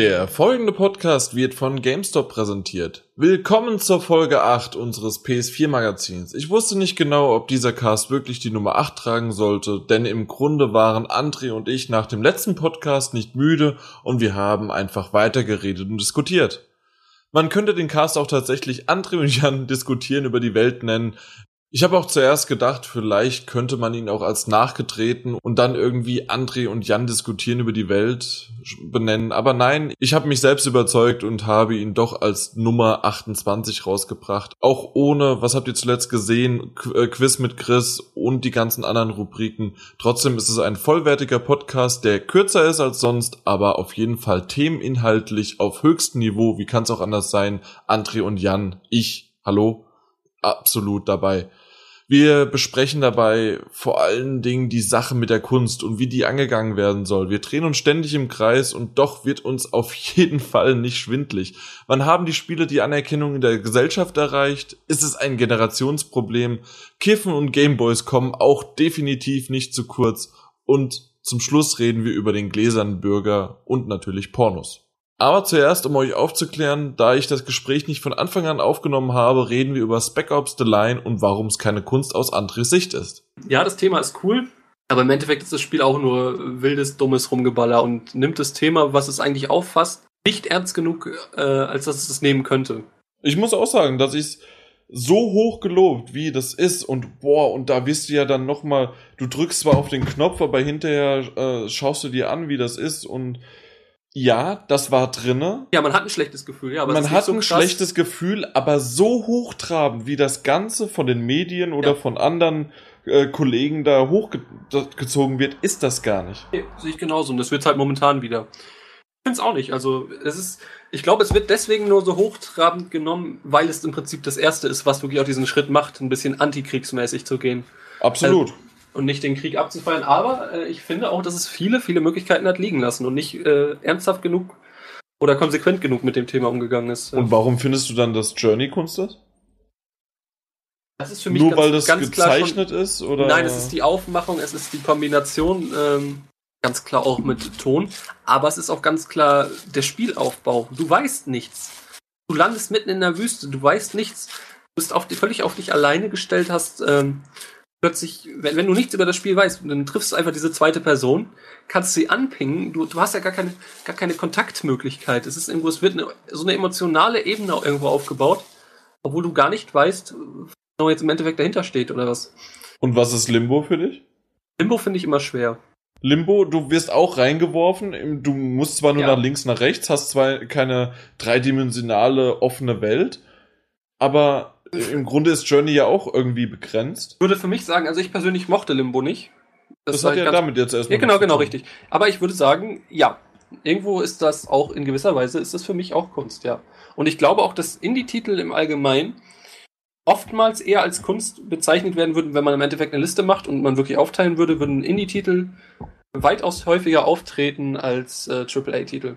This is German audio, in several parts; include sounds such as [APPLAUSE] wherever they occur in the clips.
Der folgende Podcast wird von GameStop präsentiert. Willkommen zur Folge 8 unseres PS4 Magazins. Ich wusste nicht genau, ob dieser Cast wirklich die Nummer 8 tragen sollte, denn im Grunde waren André und ich nach dem letzten Podcast nicht müde und wir haben einfach weitergeredet und diskutiert. Man könnte den Cast auch tatsächlich André und Jan [LAUGHS] diskutieren über die Welt nennen, ich habe auch zuerst gedacht, vielleicht könnte man ihn auch als nachgetreten und dann irgendwie André und Jan diskutieren über die Welt benennen. Aber nein, ich habe mich selbst überzeugt und habe ihn doch als Nummer 28 rausgebracht. Auch ohne, was habt ihr zuletzt gesehen, äh, Quiz mit Chris und die ganzen anderen Rubriken. Trotzdem ist es ein vollwertiger Podcast, der kürzer ist als sonst, aber auf jeden Fall themeninhaltlich auf höchstem Niveau. Wie kann es auch anders sein? André und Jan, ich, hallo, absolut dabei. Wir besprechen dabei vor allen Dingen die Sache mit der Kunst und wie die angegangen werden soll. Wir drehen uns ständig im Kreis und doch wird uns [LAUGHS] auf jeden Fall nicht schwindlig. Wann haben die Spiele die Anerkennung in der Gesellschaft erreicht? Ist es ein Generationsproblem? Kiffen und Gameboys kommen auch definitiv nicht zu kurz. Und zum Schluss reden wir über den gläsernen Bürger und natürlich Pornos. Aber zuerst, um euch aufzuklären, da ich das Gespräch nicht von Anfang an aufgenommen habe, reden wir über Spec Ops The Line und warum es keine Kunst aus Andres Sicht ist. Ja, das Thema ist cool, aber im Endeffekt ist das Spiel auch nur wildes, dummes Rumgeballer und nimmt das Thema, was es eigentlich auffasst, nicht ernst genug, äh, als dass es es nehmen könnte. Ich muss auch sagen, dass ich es so hoch gelobt, wie das ist und boah, und da wirst du ja dann nochmal, du drückst zwar auf den Knopf, aber hinterher äh, schaust du dir an, wie das ist und ja, das war drinne. Ja, man hat ein schlechtes Gefühl, ja. Aber man hat so ein schlechtes Gefühl, aber so hochtrabend, wie das Ganze von den Medien oder ja. von anderen äh, Kollegen da hochgezogen wird, ist das gar nicht. Nee, sehe ich genauso. Und das wird halt momentan wieder. Ich finde es auch nicht. Also, es ist, ich glaube, es wird deswegen nur so hochtrabend genommen, weil es im Prinzip das erste ist, was wirklich auch diesen Schritt macht, ein bisschen antikriegsmäßig zu gehen. Absolut. Also, und nicht den Krieg abzufeiern. Aber äh, ich finde auch, dass es viele, viele Möglichkeiten hat liegen lassen und nicht äh, ernsthaft genug oder konsequent genug mit dem Thema umgegangen ist. Und warum findest du dann, dass Journey Kunst ist? Das ist für mich Nur ganz, weil das gezeichnet schon, ist? Oder? Nein, es ist die Aufmachung, es ist die Kombination, ähm, ganz klar auch mit Ton. Aber es ist auch ganz klar der Spielaufbau. Du weißt nichts. Du landest mitten in der Wüste, du weißt nichts. Du bist auf völlig auf dich alleine gestellt, hast ähm, plötzlich, wenn, wenn du nichts über das Spiel weißt, dann triffst du einfach diese zweite Person, kannst sie anpingen, du, du hast ja gar keine, gar keine Kontaktmöglichkeit. Es ist irgendwo, es wird eine, so eine emotionale Ebene irgendwo aufgebaut, obwohl du gar nicht weißt, was jetzt im Endeffekt dahinter steht oder was. Und was ist Limbo für dich? Limbo finde ich immer schwer. Limbo, du wirst auch reingeworfen, du musst zwar nur ja. nach links, nach rechts, hast zwar keine dreidimensionale offene Welt, aber im Grunde ist Journey ja auch irgendwie begrenzt. Ich würde für mich sagen, also ich persönlich mochte Limbo nicht. Das, das hat ja damit jetzt erstmal. Ja, genau, genau, richtig. Aber ich würde sagen, ja, irgendwo ist das auch in gewisser Weise, ist das für mich auch Kunst, ja. Und ich glaube auch, dass Indie-Titel im Allgemeinen oftmals eher als Kunst bezeichnet werden würden, wenn man im Endeffekt eine Liste macht und man wirklich aufteilen würde, würden Indie-Titel weitaus häufiger auftreten als äh, AAA-Titel.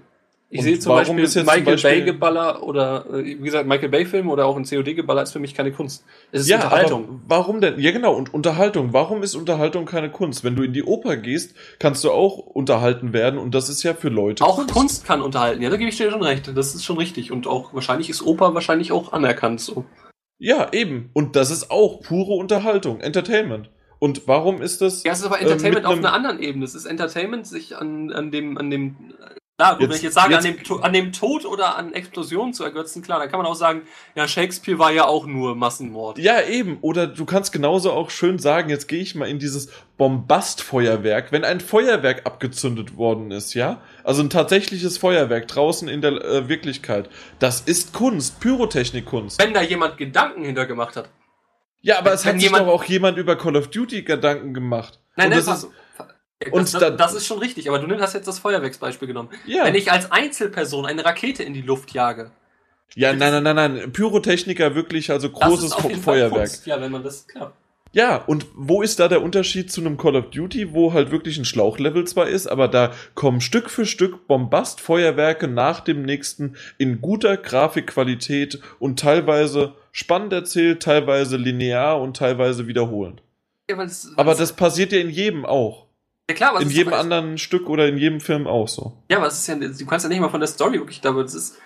Ich sehe zum Beispiel Michael Beispiel Bay-Geballer oder, äh, wie gesagt, Michael Bay-Film oder auch ein COD-Geballer ist für mich keine Kunst. Es ist ja, Unterhaltung. warum denn? Ja, genau, und Unterhaltung. Warum ist Unterhaltung keine Kunst? Wenn du in die Oper gehst, kannst du auch unterhalten werden und das ist ja für Leute. Auch Kunst, Kunst kann unterhalten, ja, da gebe ich dir schon recht. Das ist schon richtig. Und auch wahrscheinlich ist Oper wahrscheinlich auch anerkannt so. Ja, eben. Und das ist auch pure Unterhaltung, Entertainment. Und warum ist das? Ja, es ist aber Entertainment äh, auf einer anderen Ebene. Es ist Entertainment, sich an, an dem, an dem Klar, gut, wenn ich jetzt sage, jetzt, an, dem, an dem Tod oder an Explosionen zu ergötzen, klar, dann kann man auch sagen, ja, Shakespeare war ja auch nur Massenmord. Ja, eben. Oder du kannst genauso auch schön sagen, jetzt gehe ich mal in dieses Bombastfeuerwerk, wenn ein Feuerwerk abgezündet worden ist, ja? Also ein tatsächliches Feuerwerk draußen in der äh, Wirklichkeit. Das ist Kunst, Pyrotechnikkunst. Wenn da jemand Gedanken hintergemacht hat. Ja, aber wenn, es hat sich doch auch jemand über Call of Duty Gedanken gemacht. Nein, nein, das ist, und das, das, das, ist schon richtig, aber du hast jetzt das Feuerwerksbeispiel genommen. Ja. Wenn ich als Einzelperson eine Rakete in die Luft jage. Ja, nein, nein, nein, nein. Pyrotechniker wirklich, also großes Feuerwerk. Ja, wenn man das, klar. Ja, und wo ist da der Unterschied zu einem Call of Duty, wo halt wirklich ein Schlauchlevel zwar ist, aber da kommen Stück für Stück Bombastfeuerwerke nach dem nächsten in guter Grafikqualität und teilweise spannend erzählt, teilweise linear und teilweise wiederholend. Ja, aber das passiert ja in jedem auch. Ja klar, aber es in jedem anderen Stück oder in jedem Film auch so. Ja, aber es ist ja, du kannst ja nicht mal von der Story wirklich, da, das ist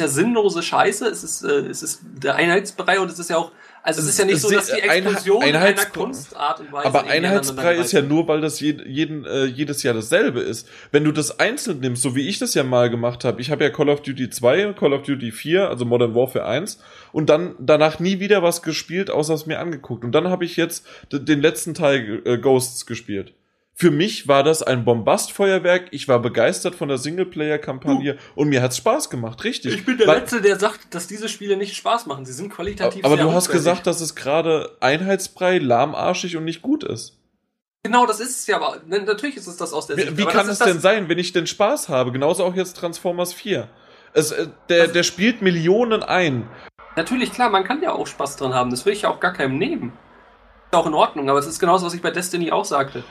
ja sinnlose Scheiße, es ist, äh, es ist der Einheitsbrei und es ist ja auch, also es Es ist ja nicht so, dass die Explosion einer Einheitsbrei- Kunstart und Weise Aber Einheitsbrei ist ja nur, weil das je, jeden, äh, jedes Jahr dasselbe ist. Wenn du das einzeln nimmst, so wie ich das ja mal gemacht habe, ich habe ja Call of Duty 2, Call of Duty 4, also Modern Warfare 1 und dann danach nie wieder was gespielt, außer es mir angeguckt. Und dann habe ich jetzt den letzten Teil äh, Ghosts gespielt. Für mich war das ein Bombastfeuerwerk. Ich war begeistert von der Singleplayer-Kampagne und mir hat's Spaß gemacht, richtig. Ich bin der Weil- Letzte, der sagt, dass diese Spiele nicht Spaß machen. Sie sind qualitativ aber sehr du hast gesagt, dass es gerade einheitsbrei, lahmarschig und nicht gut ist. Genau, das ist es ja, aber ne, natürlich ist es das aus der Sicht. Wie, wie aber kann es denn sein, wenn ich denn Spaß habe? Genauso auch jetzt Transformers 4. Es, äh, der, Also- der spielt Millionen ein. Natürlich, klar, man kann ja auch Spaß dran haben. Das will ich ja auch gar keinem nehmen. Ist auch in Ordnung, aber es ist genauso, was ich bei Destiny auch sagte.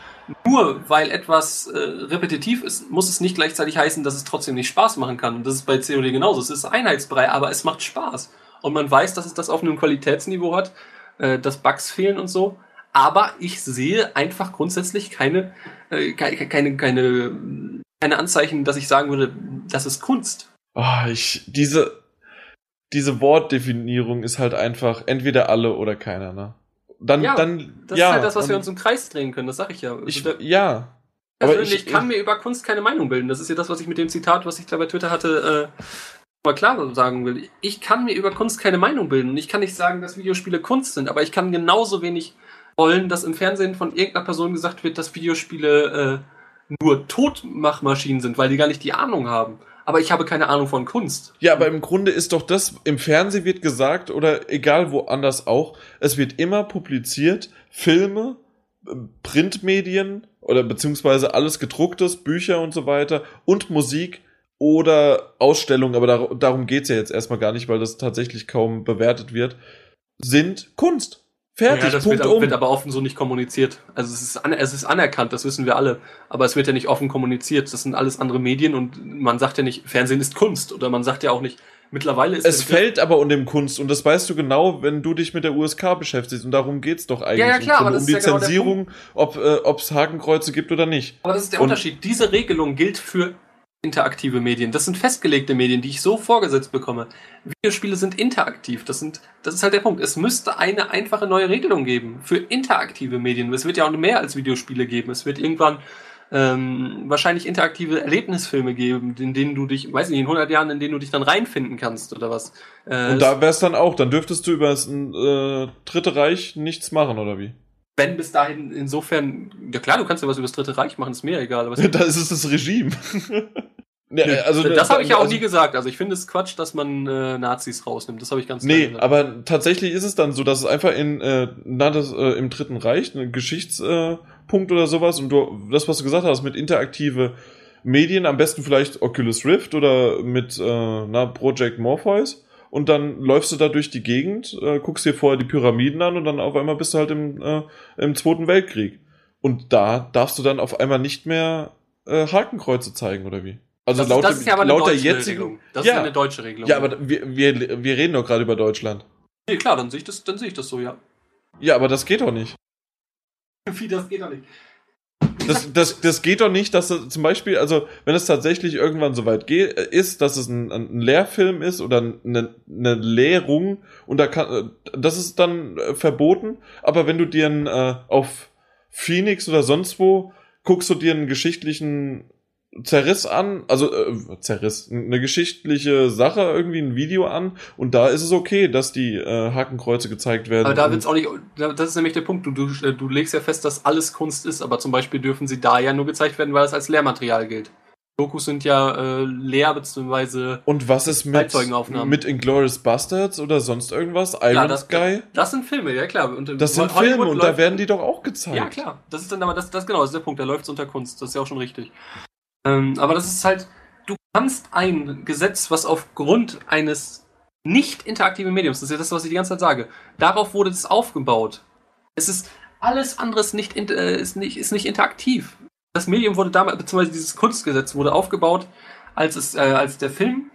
Nur weil etwas äh, repetitiv ist, muss es nicht gleichzeitig heißen, dass es trotzdem nicht Spaß machen kann. Und das ist bei COD genauso. Es ist Einheitsbrei, aber es macht Spaß. Und man weiß, dass es das auf einem Qualitätsniveau hat, äh, dass Bugs fehlen und so. Aber ich sehe einfach grundsätzlich keine, äh, keine, keine, keine, Anzeichen, dass ich sagen würde, das ist Kunst. Ah, ich, diese, diese Wortdefinierung ist halt einfach entweder alle oder keiner, ne? Dann, Ja, dann, Das ja. ist halt das, was dann, wir uns im Kreis drehen können, das sag ich ja. ich, Also der- ja. Aber persönlich ich- kann mir über Kunst keine Meinung bilden. Das ist ja das, was ich mit dem Zitat, was ich da bei Twitter hatte, äh, mal klar sagen will. Ich kann mir über Kunst keine Meinung bilden. Und ich kann nicht sagen, dass Videospiele Kunst sind, aber ich kann genauso wenig wollen, dass im Fernsehen von irgendeiner Person gesagt wird, dass Videospiele äh, nur Totmachmaschinen sind, weil die gar nicht die Ahnung haben. Aber ich habe keine Ahnung von Kunst. Ja, aber im Grunde ist doch das, im Fernsehen wird gesagt, oder egal woanders auch, es wird immer publiziert, Filme, äh, Printmedien oder beziehungsweise alles gedrucktes, Bücher und so weiter und Musik oder Ausstellungen, aber dar darum geht's ja jetzt erstmal gar nicht, weil das tatsächlich kaum bewertet wird, sind Kunst. Fertig, ja, das Punkt wird, um. wird aber offen so nicht kommuniziert. Also es ist, an, es ist anerkannt, das wissen wir alle. Aber es wird ja nicht offen kommuniziert. Das sind alles andere Medien und man sagt ja nicht, Fernsehen ist Kunst. Oder man sagt ja auch nicht, mittlerweile ist Es Begriff- fällt aber unter dem Kunst und das weißt du genau, wenn du dich mit der USK beschäftigst und darum geht's doch eigentlich. Ja, ja, klar, um, aber das um ist die ja genau Zensierung, ob äh, Hakenkreuze gibt oder nicht. Aber das ist der Und- Unterschied. Diese Regelung gilt für interaktive Medien. Das sind festgelegte Medien, die ich so vorgesetzt bekomme. Videospiele sind interaktiv. Das sind, das ist halt der Punkt. Es müsste eine einfache neue Regelung geben für interaktive Medien. Es wird ja auch mehr als Videospiele geben. Es wird irgendwann ähm, wahrscheinlich interaktive Erlebnisfilme geben, in denen du dich, weiß nicht, in 100 Jahren, in denen du dich dann reinfinden kannst oder was. Äh, Und da wär's dann auch, dann dürftest du über das äh, Dritte Reich nichts machen, oder wie? wenn bis dahin insofern, ja klar, du kannst ja was über das Dritte Reich machen, ist mir egal. Aber [LAUGHS] da ist es das Regime. [LAUGHS] ja, also, das habe ich ja auch also, nie gesagt. Also ich finde es Quatsch, dass man äh, Nazis rausnimmt. Das habe ich ganz Nee, gesagt. aber tatsächlich ist es dann so, dass es einfach in, äh, na, das, äh, im Dritten Reich, ein Geschichtspunkt äh, oder sowas, und du, das, was du gesagt hast, mit interaktive Medien, am besten vielleicht Oculus Rift oder mit, äh, na, Project Morpheus, und dann läufst du da durch die Gegend, äh, guckst dir vorher die Pyramiden an und dann auf einmal bist du halt im, äh, im Zweiten Weltkrieg. Und da darfst du dann auf einmal nicht mehr äh, Hakenkreuze zeigen, oder wie? Also das, laut, das ist ja aber eine laut der deutsche jetzigen. Regelung. Das Ja. ist eine deutsche Regelung. Ja, aber wir, wir, wir reden doch gerade über Deutschland. nee, klar, dann sehe ich das, dann sehe ich das so, ja. Ja, aber das geht doch nicht. [LAUGHS] Wie das geht doch nicht. Das, das, das geht doch nicht, dass es zum Beispiel, also wenn es tatsächlich irgendwann so weit geht, äh, ist, dass es ein, ein Lehrfilm ist oder eine, eine Lehrung und da kann, äh, das ist dann äh, verboten. Aber wenn du dir ein, äh, auf Phoenix oder sonst wo guckst du dir einen geschichtlichen Zerriss an, also äh, Zerriss, eine geschichtliche Sache, irgendwie ein Video an und da ist es okay, dass die äh, Hakenkreuze gezeigt werden. Aber da wird's auch nicht, das ist nämlich der Punkt. Du, du, du legst ja fest, dass alles Kunst ist, aber zum Beispiel dürfen sie da ja nur gezeigt werden, weil es als Lehrmaterial gilt. Dokus sind ja äh, leer, beziehungsweise Und was ist mit, mit Inglourious Bastards oder sonst irgendwas? Iron Ja, das- Sky? das sind Filme, ja klar. Und, äh, Das sind Hollywood Filme und da werden die doch auch gezeigt. Ja, klar. Das ist dann aber, das, das genau, das ist der Punkt. Da läuft es unter Kunst. Das ist ja auch schon richtig. Ähm, aber das ist halt, du kannst ein Gesetz, was aufgrund eines nicht interaktiven Mediums, das ist ja das, was ich die ganze Zeit sage, darauf wurde es aufgebaut. Es ist, alles andere ist nicht, äh, ist nicht, ist nicht interaktiv. Das Medium wurde damals, beziehungsweise dieses Kunstgesetz wurde aufgebaut, als es, äh, als der Film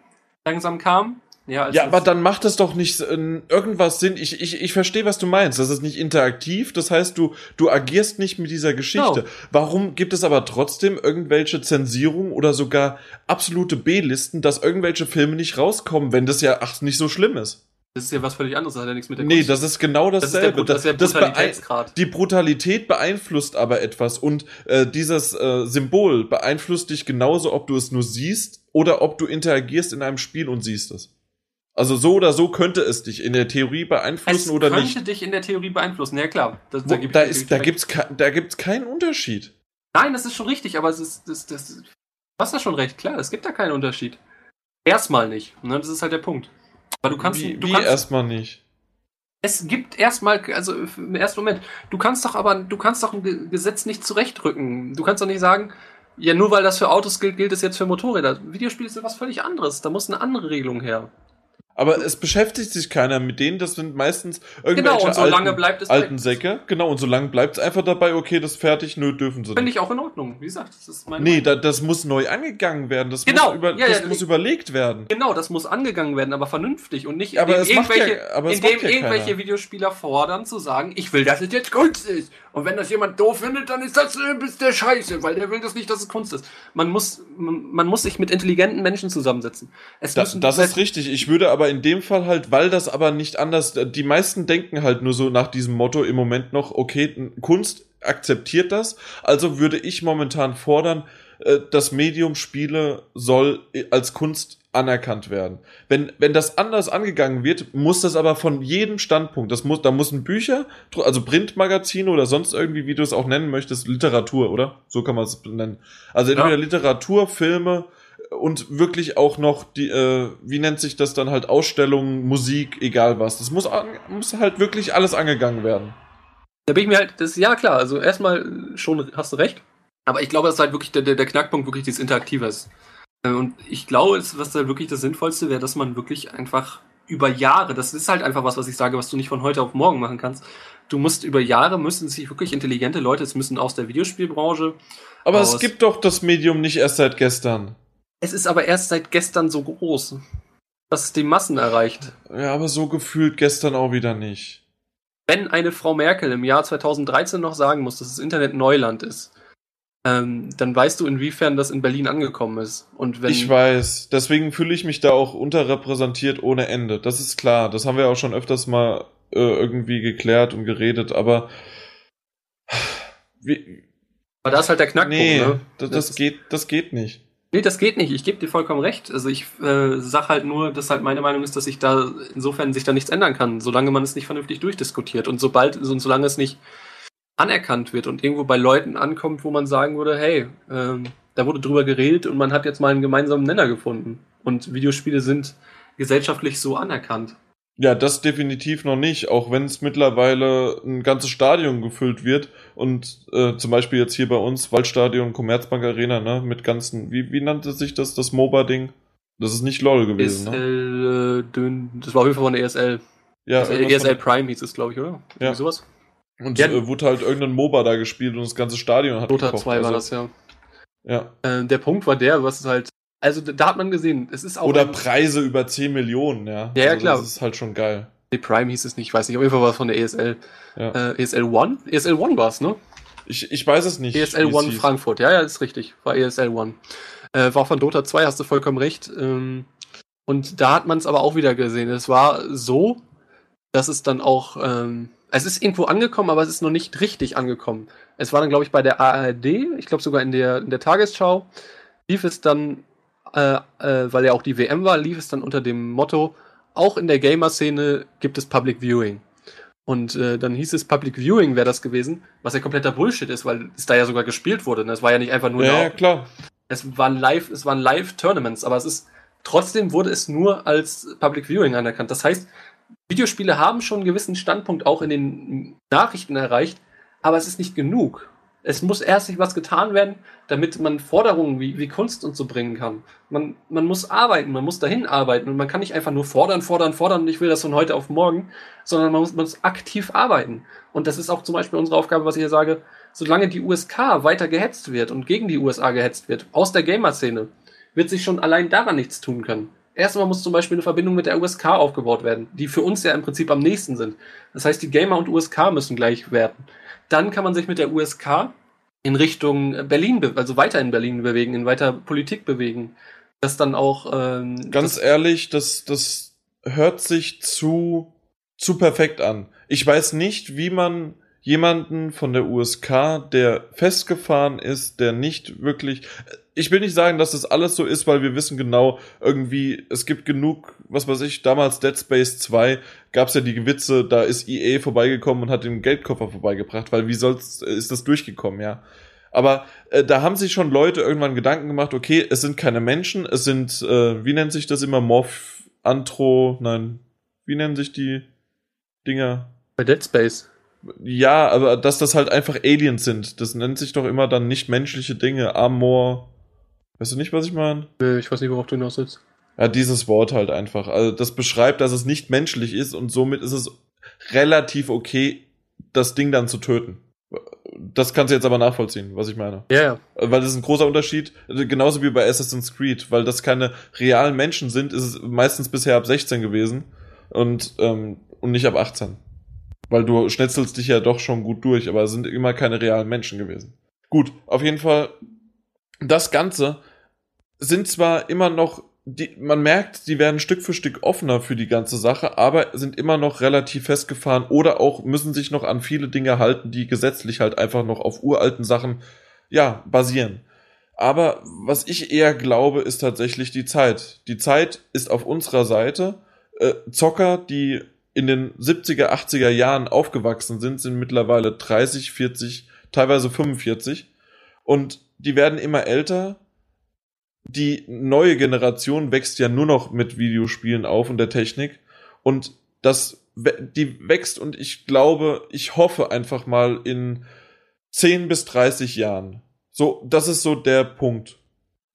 langsam kam Ja, als Ja, aber dann macht es doch nicht äh, irgendwas Sinn. Ich, ich, ich verstehe, was du meinst. Das ist nicht interaktiv. Das heißt, du, du agierst nicht mit dieser Geschichte. Genau. Warum gibt es aber trotzdem irgendwelche Zensierungen oder sogar absolute B-Listen, dass irgendwelche Filme nicht rauskommen, wenn das ja ach, nicht so schlimm ist? Das ist ja was völlig anderes, das hat ja nichts mit der Nee, Kunst das ist genau Das ist der, dasselbe. Brut- das ist der das Brutalitätsgrad. die Brutalität beeinflusst aber etwas und äh, dieses äh, Symbol beeinflusst dich genauso, ob du es nur siehst oder ob du interagierst in einem Spiel und siehst es. Also so oder so könnte es dich in der Theorie Es beeinflussen oder könnte nicht. dich in der Theorie beeinflussen, ja klar. Das, Wo, geb da ist, da gibt's, da gibt's keinen Unterschied. Nein, das ist schon richtig, aber es ist, das, das, du hast da schon recht, klar, es gibt da keinen Unterschied. Erstmal nicht, ne? das ist halt der Punkt. Aber du kannst, wie du wie kannst erstmal nicht. es gibt erstmal, also im ersten Moment, du kannst doch aber, du kannst doch ein Ge- Gesetz nicht zurechtrücken. Du kannst doch nicht sagen, ja, nur weil das für Autos gilt, gilt es jetzt für Motorräder. Videospiele sind was völlig anderes. Da muss eine andere Regelung her. Aber es beschäftigt sich keiner mit denen. Das sind meistens irgendwelche Genau, und solange alten, bleibt es alten bei- Säcke. Genau, und solange bleibt es einfach dabei, okay, das ist fertig, nö, dürfen sie Finde nicht. ich auch in Ordnung. Wie gesagt, das ist meine Nee, da, das muss neu angegangen werden. Das, Genau, muss, über, ja, das ja, muss überlegt werden. Genau, das muss angegangen werden, aber vernünftig und nicht, Aber indem ja- irgendwelche, aber indem macht ja irgendwelche keiner. Videospieler fordern zu sagen, ich will, dass es jetzt Kunst ist. Und wenn das jemand doof findet, dann ist das äh, ist der Scheiße, weil der will das nicht, dass es Kunst ist. Man muss, man, man muss sich mit intelligenten Menschen zusammensetzen. Es Da, müssen, das ist richtig. Ich würde aber in dem Fall halt, weil das aber nicht anders, die meisten denken halt nur so nach diesem Motto im Moment noch, okay, Kunst akzeptiert das. Also würde ich momentan fordern, das Medium Spiele soll äh, als Kunst anerkannt werden. Wenn, wenn das anders angegangen wird, muss das aber von jedem Standpunkt, das muss, da müssen Bücher, also Printmagazine oder sonst irgendwie, wie du es auch nennen möchtest, Literatur, oder? So kann man es nennen. Also Ja. entweder Literatur, Filme, und wirklich auch noch die, äh, wie nennt sich das dann halt, Ausstellungen, Musik, egal was. Das muss, an, muss halt wirklich alles angegangen werden. Da bin ich mir halt, das, ja klar, also erstmal schon hast du recht. Aber ich glaube, das ist halt wirklich der, der, der Knackpunkt, wirklich dieses Interaktive ist. Äh, Und ich glaube, was da wirklich das Sinnvollste wäre, dass man wirklich einfach über Jahre, das ist halt einfach was, was ich sage, was du nicht von heute auf morgen machen kannst. Du musst über Jahre müssen sich wirklich intelligente Leute, es müssen aus der Videospielbranche. Aber es gibt doch das Medium nicht erst seit gestern. Es ist aber erst seit gestern so groß, dass es die Massen erreicht. Ja, aber so gefühlt gestern auch wieder nicht. wenn eine Frau Merkel im Jahr 2013 noch sagen muss, dass das Internet Neuland ist, ähm, dann weißt du, inwiefern das in Berlin angekommen ist. Und wenn Ich weiß. Deswegen fühle ich mich da auch unterrepräsentiert ohne Ende. Das ist klar. Das haben wir auch schon öfters mal äh, irgendwie geklärt und geredet. Aber wie, aber da ist halt der Knackpunkt. nee, ne? das, Das geht, das geht nicht. Nee, das geht nicht. Ich gebe dir vollkommen recht. Also ich äh, sag halt nur, dass halt meine Meinung ist, dass sich da insofern sich da nichts ändern kann, solange man es nicht vernünftig durchdiskutiert und sobald und solange es nicht anerkannt wird und irgendwo bei Leuten ankommt, wo man sagen würde, hey, ähm, da wurde drüber geredet und man hat jetzt mal einen gemeinsamen Nenner gefunden und Videospiele sind gesellschaftlich so anerkannt. Ja, das definitiv noch nicht, auch wenn es mittlerweile ein ganzes Stadion gefüllt wird und äh, zum Beispiel jetzt hier bei uns Waldstadion, Commerzbank Arena, ne, mit ganzen, wie, wie nannte sich das, das MOBA-Ding? Das ist nicht LOL gewesen, ne? ESL, äh, dünn, das war auf jeden Fall von der ESL. Ja, ESL, ESL Prime hieß es, glaube ich, oder? Ja. Irgendwie sowas. Und Ja. äh, wurde halt irgendein MOBA da gespielt und das ganze Stadion hat Dota gekocht, 2 war also, das, ja. Ja. Äh, der Punkt war der, was halt, also da hat man gesehen, es ist auch. Oder Preise über 10 Millionen, ja. Ja, ja, also klar. Das ist halt schon geil. Nee, Prime hieß es nicht, ich weiß nicht, auf jeden Fall war es von der ESL. Ja. Äh, ESL One? ESL One war es, ne? Ich, ich weiß es nicht. ESL wie es One hieß. Frankfurt, ja, ja, ist richtig. War ESL One. Äh, war von Dota 2, hast du vollkommen recht. Ähm, und da hat man es aber auch wieder gesehen. Es war so, dass es dann auch, ähm, es ist irgendwo angekommen, aber es ist noch nicht richtig angekommen. Es war dann, glaube ich, bei der ARD, ich glaube sogar in der, in der Tagesschau, lief es dann, äh, äh, weil ja auch die WM war, lief es dann unter dem Motto, auch in der Gamer-Szene gibt es Public Viewing. Und äh, dann hieß es, Public Viewing wäre das gewesen, was ja kompletter Bullshit ist, weil es da ja sogar gespielt wurde. ne? Es war ja nicht einfach nur Ja, klar. es waren live, es waren Live-Tournaments, aber es ist trotzdem wurde es nur als Public Viewing anerkannt. Das heißt, Videospiele haben schon einen gewissen Standpunkt auch in den Nachrichten erreicht, aber es ist nicht genug. Es muss erst sich was getan werden, damit man Forderungen wie, wie Kunst und so bringen kann. Man, man muss arbeiten, man muss dahin arbeiten und man kann nicht einfach nur fordern, fordern, fordern und ich will das von heute auf morgen, sondern man muss, man muss aktiv arbeiten. Und das ist auch zum Beispiel unsere Aufgabe, was ich hier sage, solange die USK weiter gehetzt wird und gegen die USA gehetzt wird, aus der Gamer-Szene, wird sich schon allein daran nichts tun können. Erstmal muss zum Beispiel eine Verbindung mit der USK aufgebaut werden, die für uns ja im Prinzip am nächsten sind. Das heißt, die Gamer und USK müssen gleich werden. Dann kann man sich mit der USK in Richtung Berlin, also weiter in Berlin bewegen, in weiter Politik bewegen. Das dann auch. Ähm, Ganz das ehrlich, das, das hört sich zu, zu perfekt an. Ich weiß nicht, wie man jemanden von der USK, der festgefahren ist, der nicht wirklich. Ich will nicht sagen, dass das alles so ist, weil wir wissen genau, irgendwie, es gibt genug, was weiß ich, damals Dead Space 2 gab es ja die Witze, da ist EA vorbeigekommen und hat den Geldkoffer vorbeigebracht, weil wie soll's, ist das durchgekommen, ja. Aber äh, da haben sich schon Leute irgendwann Gedanken gemacht, okay, es sind keine Menschen, es sind, äh, wie nennt sich das immer, Morph, Antro, nein, wie nennen sich die Dinger? Bei Dead Space. Ja, aber dass das halt einfach Aliens sind. Das nennt sich doch immer dann nicht menschliche Dinge. Amor. Weißt du nicht, was ich meine? Nee, ich weiß nicht, worauf du hinaus willst. Ja, dieses Wort halt einfach. Also das beschreibt, dass es nicht menschlich ist und somit ist es relativ okay, das Ding dann zu töten. Das kannst du jetzt aber nachvollziehen, was ich meine. Ja, ja. Weil das ist ein großer Unterschied, genauso wie bei Assassin's Creed, weil das keine realen Menschen sind, ist es meistens bisher ab 16 gewesen und, ähm, und nicht ab 18. Weil du schnetzelst dich ja doch schon gut durch, aber es sind immer keine realen Menschen gewesen. Gut, auf jeden Fall, das Ganze sind zwar immer noch, die, man merkt, die werden Stück für Stück offener für die ganze Sache, aber sind immer noch relativ festgefahren oder auch müssen sich noch an viele Dinge halten, die gesetzlich halt einfach noch auf uralten Sachen, ja, basieren. Aber was ich eher glaube, ist tatsächlich die Zeit. Die Zeit ist auf unserer Seite. Äh, Zocker, die in den 70er, 80er Jahren aufgewachsen sind, sind mittlerweile 30, 40, teilweise 45 und die werden immer älter. Die neue Generation wächst ja nur noch mit Videospielen auf und der Technik und das die wächst und ich glaube, ich hoffe einfach mal in 10 bis 30 Jahren. So, das ist so der Punkt.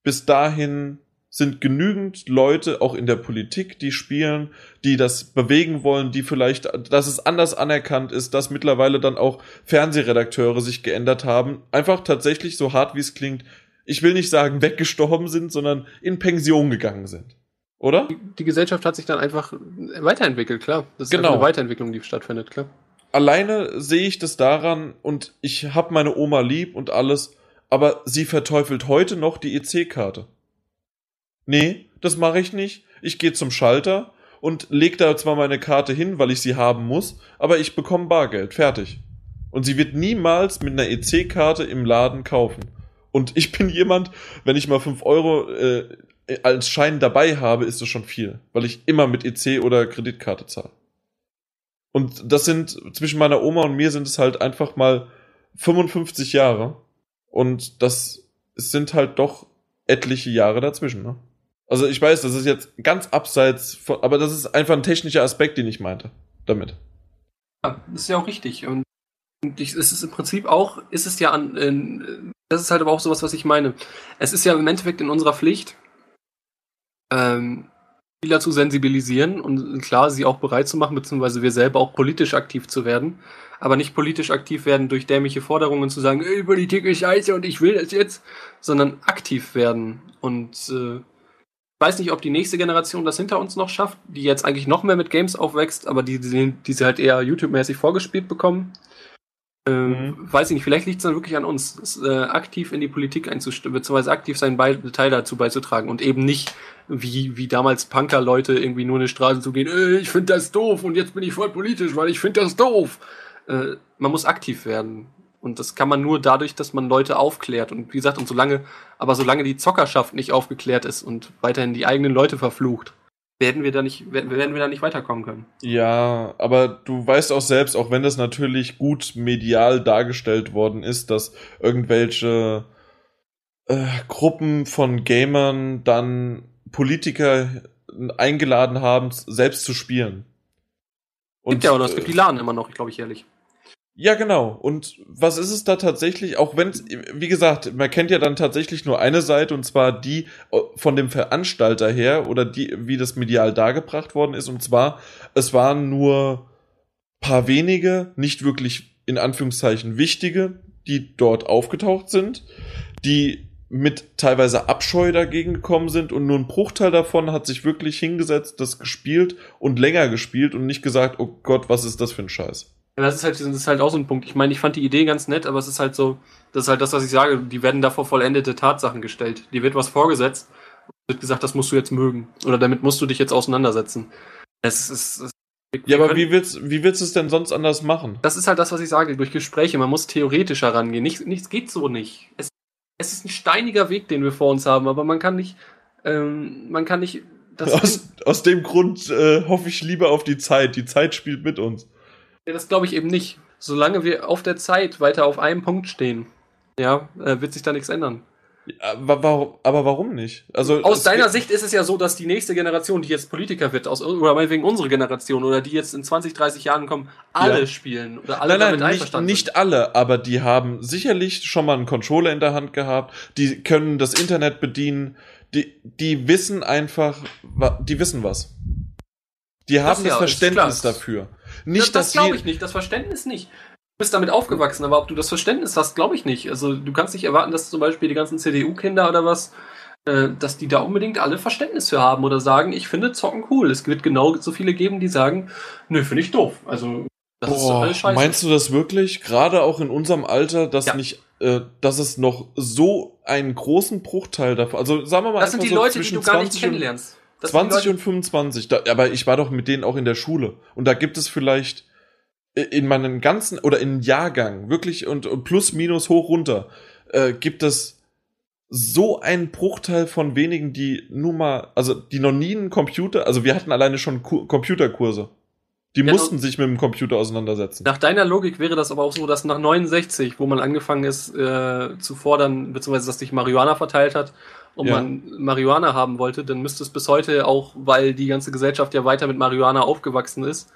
Bis dahin sind genügend Leute auch in der Politik, die spielen, die das bewegen wollen, die vielleicht, dass es anders anerkannt ist, dass mittlerweile dann auch Fernsehredakteure sich geändert haben. Einfach tatsächlich so hart wie es klingt. Ich will nicht sagen weggestorben sind, sondern in Pension gegangen sind. Oder? Die, die Gesellschaft hat sich dann einfach weiterentwickelt, klar. Das ist genau. eine Weiterentwicklung, die stattfindet, klar. Alleine sehe ich das daran und ich habe meine Oma lieb und alles, aber sie verteufelt heute noch die EC-Karte. Nee, das mache ich nicht. Ich gehe zum Schalter und leg da zwar meine Karte hin, weil ich sie haben muss, aber ich bekomme Bargeld. Fertig. Und sie wird niemals mit einer EC-Karte im Laden kaufen. Und ich bin jemand, wenn ich mal 5 Euro äh, als Schein dabei habe, ist das schon viel, weil ich immer mit EC oder Kreditkarte zahle. Und das sind, zwischen meiner Oma und mir sind es halt einfach mal 55 Jahre. Und das sind halt doch etliche Jahre dazwischen, ne? Also ich weiß, das ist jetzt ganz abseits von, aber das ist einfach ein technischer Aspekt, den ich meinte damit. Ja, das ist ja auch richtig. Und es ist im Prinzip auch, ist es ja an, in, das ist halt aber auch sowas, was ich meine. Es ist ja im Endeffekt in unserer Pflicht, ähm, Spieler zu sensibilisieren und klar, sie auch bereit zu machen, beziehungsweise wir selber auch politisch aktiv zu werden. Aber nicht politisch aktiv werden durch dämliche Forderungen zu sagen, ey, Politik ist scheiße und ich will das jetzt, sondern aktiv werden und äh, weiß nicht, ob die nächste Generation das hinter uns noch schafft, die jetzt eigentlich noch mehr mit Games aufwächst, aber die, die, die sie halt eher YouTube-mäßig vorgespielt bekommen. Ähm, mhm. Weiß ich nicht, vielleicht liegt es dann wirklich an uns, es, äh, aktiv in die Politik einzustimmen, beziehungsweise aktiv seinen Be Teil dazu beizutragen und eben nicht wie, wie damals Punker-Leute irgendwie nur in die Straße zu gehen, äh, ich finde das doof und jetzt bin ich voll politisch, weil ich finde das doof. Äh, man muss aktiv werden. Und das kann man nur dadurch, dass man Leute aufklärt. Und wie gesagt, und solange, aber solange die Zockerschaft nicht aufgeklärt ist und weiterhin die eigenen Leute verflucht, werden wir da nicht, werden wir da nicht weiterkommen können. Ja, aber du weißt auch selbst, auch wenn das natürlich gut medial dargestellt worden ist, dass irgendwelche äh, Gruppen von Gamern dann Politiker eingeladen haben, selbst zu spielen. Und, gibt ja auch noch, es gibt die Laden immer noch, glaube ich, ehrlich. Ja, genau. Und was ist es da tatsächlich, auch wenn, wie gesagt, man kennt ja dann tatsächlich nur eine Seite und zwar die äh, von dem Veranstalter her oder die, wie das medial dargebracht worden ist. Und zwar, es waren nur paar wenige, nicht wirklich in Anführungszeichen wichtige, die dort aufgetaucht sind, die mit teilweise Abscheu dagegen gekommen sind und nur ein Bruchteil davon hat sich wirklich hingesetzt, das gespielt und länger gespielt und nicht gesagt, oh Gott, was ist das für ein Scheiß. Ja, das ist halt, das ist halt auch so ein Punkt. Ich meine, ich fand die Idee ganz nett, aber es ist halt so, das ist halt das, was ich sage, die werden da vor vollendete Tatsachen gestellt. Die wird was vorgesetzt, wird gesagt, das musst du jetzt mögen. Oder damit musst du dich jetzt auseinandersetzen. Es ist, es ja, aber wie willst, wie willst du es denn sonst anders machen? Das ist halt das, was ich sage, durch Gespräche. Man muss theoretischer rangehen. Nichts, nichts geht so nicht. Es, es ist ein steiniger Weg, den wir vor uns haben, aber man kann nicht, ähm, man kann nicht. aus, aus dem Grund äh, hoffe ich lieber auf die Zeit. Die Zeit spielt mit uns. Ja, das glaube ich eben nicht. Solange wir auf der Zeit weiter auf einem Punkt stehen, ja, äh, wird sich da nichts ändern. Aber, aber warum nicht? Also aus deiner Sicht ist es ja so, dass die nächste Generation, die jetzt Politiker wird, aus, oder meinetwegen unsere Generation oder die jetzt in 20, 30 Jahren kommen, alle ja. spielen oder alle nein, nein, damit nicht, Nicht alle, aber die haben sicherlich schon mal einen Controller in der Hand gehabt, die können das Internet bedienen, die, die wissen einfach, die wissen was. Die haben das, das ja, Verständnis dafür. Nicht, das das glaube ich nicht, das Verständnis nicht bist damit aufgewachsen, aber ob du das Verständnis hast, glaube ich nicht. Also du kannst nicht erwarten, dass zum Beispiel die ganzen CDU-Kinder oder was, äh, dass die da unbedingt alle Verständnis für haben oder sagen, ich finde Zocken cool. Es wird genau so viele geben, die sagen, nö, finde ich doof. Also das Boah, ist alles scheiße. Meinst du das wirklich? Gerade auch in unserem Alter, dass ja. nicht, äh, dass es noch so einen großen Bruchteil davon, also sagen wir mal, das sind die so Leute, die du gar nicht kennenlernst. Das 20 und 25, da, aber ich war doch mit denen auch in der Schule. Und da gibt es vielleicht in meinem ganzen oder in Jahrgang wirklich und, und plus minus hoch runter äh, gibt es so einen Bruchteil von wenigen, die nun mal, also die noch nie einen Computer, also wir hatten alleine schon Ku Computerkurse. Die ja, mussten sich mit dem Computer auseinandersetzen. Nach deiner Logik wäre das aber auch so, dass nach 69, wo man angefangen ist äh, zu fordern, beziehungsweise dass sich Marihuana verteilt hat und ja. man Marihuana haben wollte, dann müsste es bis heute auch, weil die ganze Gesellschaft ja weiter mit Marihuana aufgewachsen ist,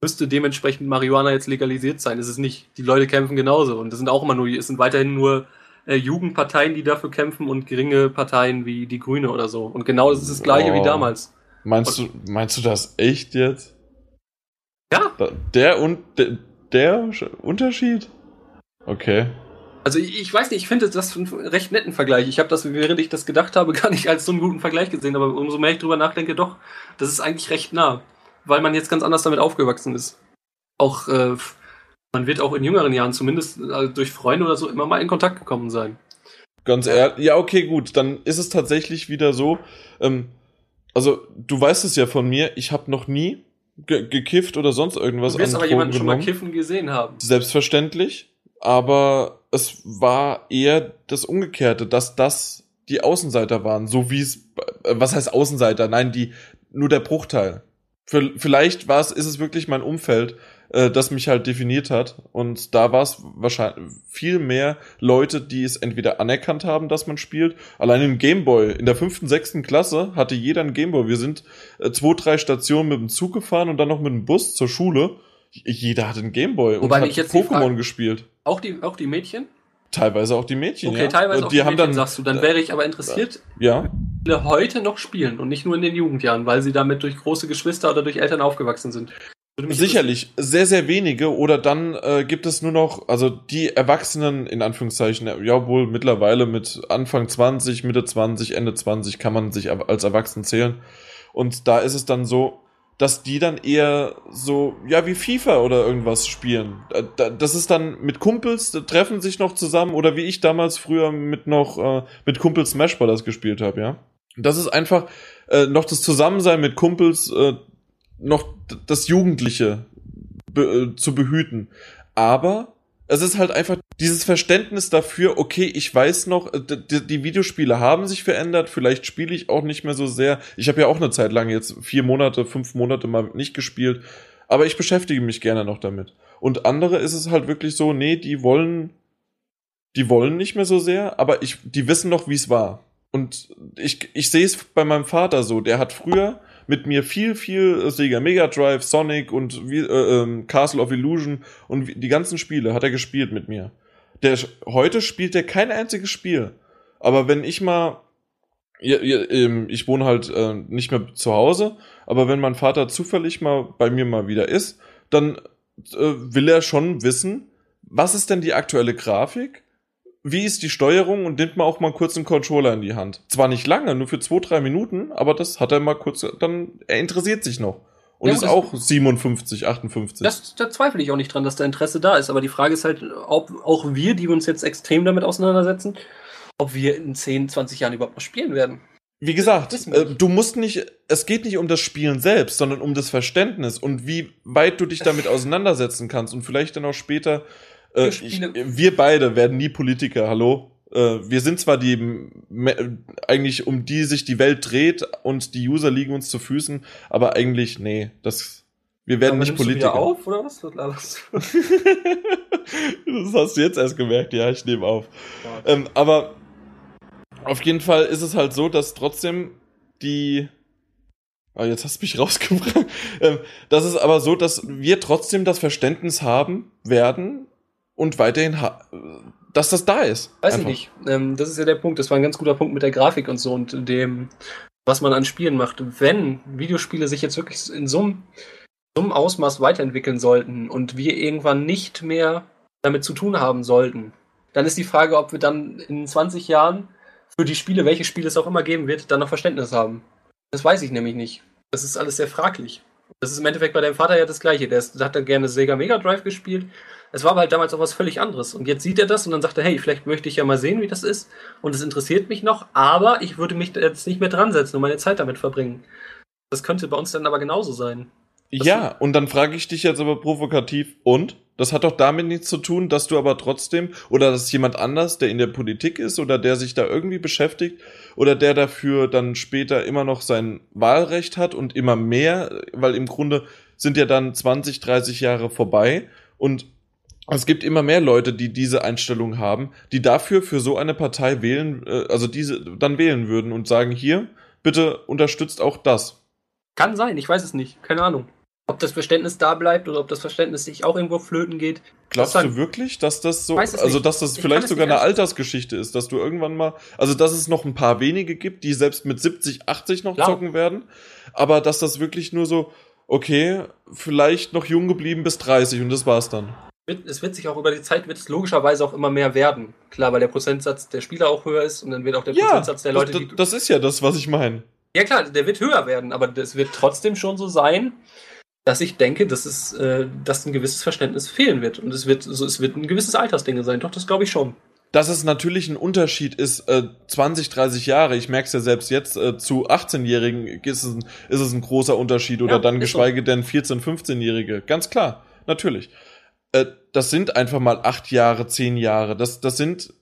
müsste dementsprechend Marihuana jetzt legalisiert sein. Es ist nicht. Die Leute kämpfen genauso. Und das sind auch immer nur, es sind weiterhin nur äh, Jugendparteien, die dafür kämpfen und geringe Parteien wie die Grüne oder so. Und genau das ist das gleiche oh. wie damals. Meinst und, du, meinst du das echt jetzt? Ja. Der und der, der Unterschied? Okay. Also ich, ich, weiß nicht, ich finde das einen recht netten Vergleich. Ich habe das, während ich das gedacht habe, [LAUGHS] gar nicht als so einen guten Vergleich gesehen, aber umso mehr ich drüber nachdenke, doch, das ist eigentlich recht nah weil man jetzt ganz anders damit aufgewachsen ist. Auch äh, man wird auch in jüngeren Jahren zumindest also durch Freunde oder so immer mal in Kontakt gekommen sein. Ganz ehrlich, ja, okay, gut, dann ist es tatsächlich wieder so. Ähm, also, du weißt es ja von mir, ich habe noch nie ge gekifft oder sonst irgendwas. Du wirst aber jemanden genommen. schon mal kiffen gesehen haben. Selbstverständlich, aber es war eher das Umgekehrte, dass das die Außenseiter waren, so wie es, äh, was heißt Außenseiter? Nein, die, nur der Bruchteil vielleicht war es, ist es wirklich mein Umfeld, äh, das mich halt definiert hat. Und da war es wahrscheinlich viel mehr Leute, die es entweder anerkannt haben, dass man spielt. Allein im Gameboy, in der fünften, sechsten Klasse hatte jeder ein Gameboy. Wir sind äh, zwei, drei Stationen mit dem Zug gefahren und dann noch mit dem Bus zur Schule. Jeder hatte ein Gameboy und hat Pokémon gespielt. Auch die, auch die Mädchen? Teilweise auch die Mädchen, okay, ja. teilweise und auch die, die haben Mädchen, dann, sagst du. Dann wäre ich aber interessiert, ja. heute noch spielen und nicht nur in den Jugendjahren, weil sie damit durch große Geschwister oder durch Eltern aufgewachsen sind. Sicherlich, sehr, sehr wenige. Oder dann äh, gibt es nur noch, also die Erwachsenen, in Anführungszeichen, ja wohl mittlerweile mit Anfang 20, Mitte 20, Ende 20 kann man sich als Erwachsen zählen. Und da ist es dann so, dass die dann eher so, ja, wie FIFA oder irgendwas spielen. Das ist dann mit Kumpels, treffen sich noch zusammen oder wie ich damals früher mit noch, äh, mit Kumpels Smash Brothers gespielt habe, ja. Das ist einfach äh, noch das Zusammensein mit Kumpels, äh, noch das Jugendliche be äh, zu behüten. Aber es ist halt einfach dieses Verständnis dafür, okay, ich weiß noch, äh, die, die Videospiele haben sich verändert, vielleicht spiele ich auch nicht mehr so sehr. Ich habe ja auch eine Zeit lang jetzt vier Monate, fünf Monate mal nicht gespielt, aber ich beschäftige mich gerne noch damit. Und andere ist es halt wirklich so, nee, die wollen, die wollen nicht mehr so sehr, aber ich, die wissen noch, wie es war. Und ich, ich sehe es bei meinem Vater so, der hat früher mit mir viel, viel Sega Mega Drive, Sonic und äh, ähm, Castle of Illusion und die ganzen Spiele hat er gespielt mit mir. Der, heute spielt er kein einziges Spiel. Aber wenn ich mal, ähm, ich wohne halt äh, nicht mehr zu Hause, aber wenn mein Vater zufällig mal bei mir mal wieder ist, dann äh, will er schon wissen, was ist denn die aktuelle Grafik? Wie ist die Steuerung und nimmt man auch mal kurz einen Controller in die Hand. Zwar nicht lange, nur für zwei, drei Minuten, aber das hat er mal kurz, dann, er interessiert sich noch. Und Ja, ist auch 57, 58. Das, da zweifle ich auch nicht dran, dass da Interesse da ist. Aber die Frage ist halt, ob auch wir, die uns jetzt extrem damit auseinandersetzen, ob wir in 10, 20 Jahren überhaupt noch spielen werden. Wie gesagt, äh, du musst nicht, es geht nicht um das Spielen selbst, sondern um das Verständnis und wie weit du dich damit [LAUGHS] auseinandersetzen kannst und vielleicht dann auch später. Äh, Wir ich, wir beide werden nie Politiker, hallo? Äh, wir sind zwar die, me- eigentlich um die sich die Welt dreht und die User liegen uns zu Füßen, aber eigentlich, nee, das, wir werden Aber nicht du Politiker. Wieder auf, oder was? Du? [LAUGHS] das hast du jetzt erst gemerkt, ja, ich nehme auf. Ähm, aber auf jeden Fall ist es halt so, dass trotzdem die. Ah, jetzt hast du mich [LAUGHS] rausgebracht. Ähm, das ist aber so, dass wir trotzdem das Verständnis haben werden und weiterhin, dass das da ist. Weiß Einfach. ich nicht. Ähm, das ist ja der Punkt. Das war ein ganz guter Punkt mit der Grafik und so und dem, was man an Spielen macht. Wenn Videospiele sich jetzt wirklich in so einem, so einem Ausmaß weiterentwickeln sollten und wir irgendwann nicht mehr damit zu tun haben sollten, dann ist die Frage, ob wir dann in 20 Jahren für die Spiele, welche Spiele es auch immer geben wird, dann noch Verständnis haben. Das weiß ich nämlich nicht. Das ist alles sehr fraglich. Das ist im Endeffekt bei deinem Vater ja das Gleiche. Der, ist, der hat dann gerne Sega Mega Drive gespielt. Es war aber halt damals auch was völlig anderes. Und jetzt sieht er das und dann sagt er, hey, vielleicht möchte ich ja mal sehen, wie das ist. Und es interessiert mich noch, aber ich würde mich jetzt nicht mehr dran setzen und meine Zeit damit verbringen. Das könnte bei uns dann aber genauso sein. Das- Ja, und dann frage ich dich jetzt aber provokativ, und? Das hat doch damit nichts zu tun, dass du aber trotzdem, oder dass jemand anders, der in der Politik ist oder der sich da irgendwie beschäftigt, oder der dafür dann später immer noch sein Wahlrecht hat und immer mehr, weil im Grunde sind ja dann 20, 30 Jahre vorbei und es gibt immer mehr Leute, die diese Einstellung haben, die dafür für so eine Partei wählen, äh, also diese dann wählen würden und sagen, hier, bitte unterstützt auch das. Kann sein, ich weiß es nicht. Keine Ahnung. Ob das Verständnis da bleibt oder ob das Verständnis sich auch irgendwo flöten geht. Glaubst du wirklich, dass das so, also nicht. dass das Ich vielleicht sogar eine. Altersgeschichte ist, dass du irgendwann mal, also dass es noch ein paar wenige gibt, die selbst mit 70, 80 noch Klar. zocken werden, aber dass das wirklich nur so, okay, vielleicht noch jung geblieben bis 30 und das war's dann. Es wird sich auch über die Zeit, wird es logischerweise auch immer mehr werden. Klar, weil der Prozentsatz der Spieler auch höher ist und dann wird auch der Ja, Prozentsatz der Leute, das, das, das ist ja das, was ich meine. Ja klar, der wird höher werden, aber es wird trotzdem schon so sein, dass ich denke, dass es, äh, dass ein gewisses Verständnis fehlen wird. Und es wird, so, es wird ein gewisses Altersding sein. Doch, das glaube ich schon. Dass es natürlich ein Unterschied ist, äh, 20, 30 Jahre, ich merke es ja selbst jetzt, äh, zu 18-Jährigen ist es, ein, ist es ein großer Unterschied oder Ja, dann ist so. geschweige denn 14, 15-Jährige. Ganz klar, natürlich. Äh, das sind einfach mal acht Jahre, zehn Jahre. Das, das sind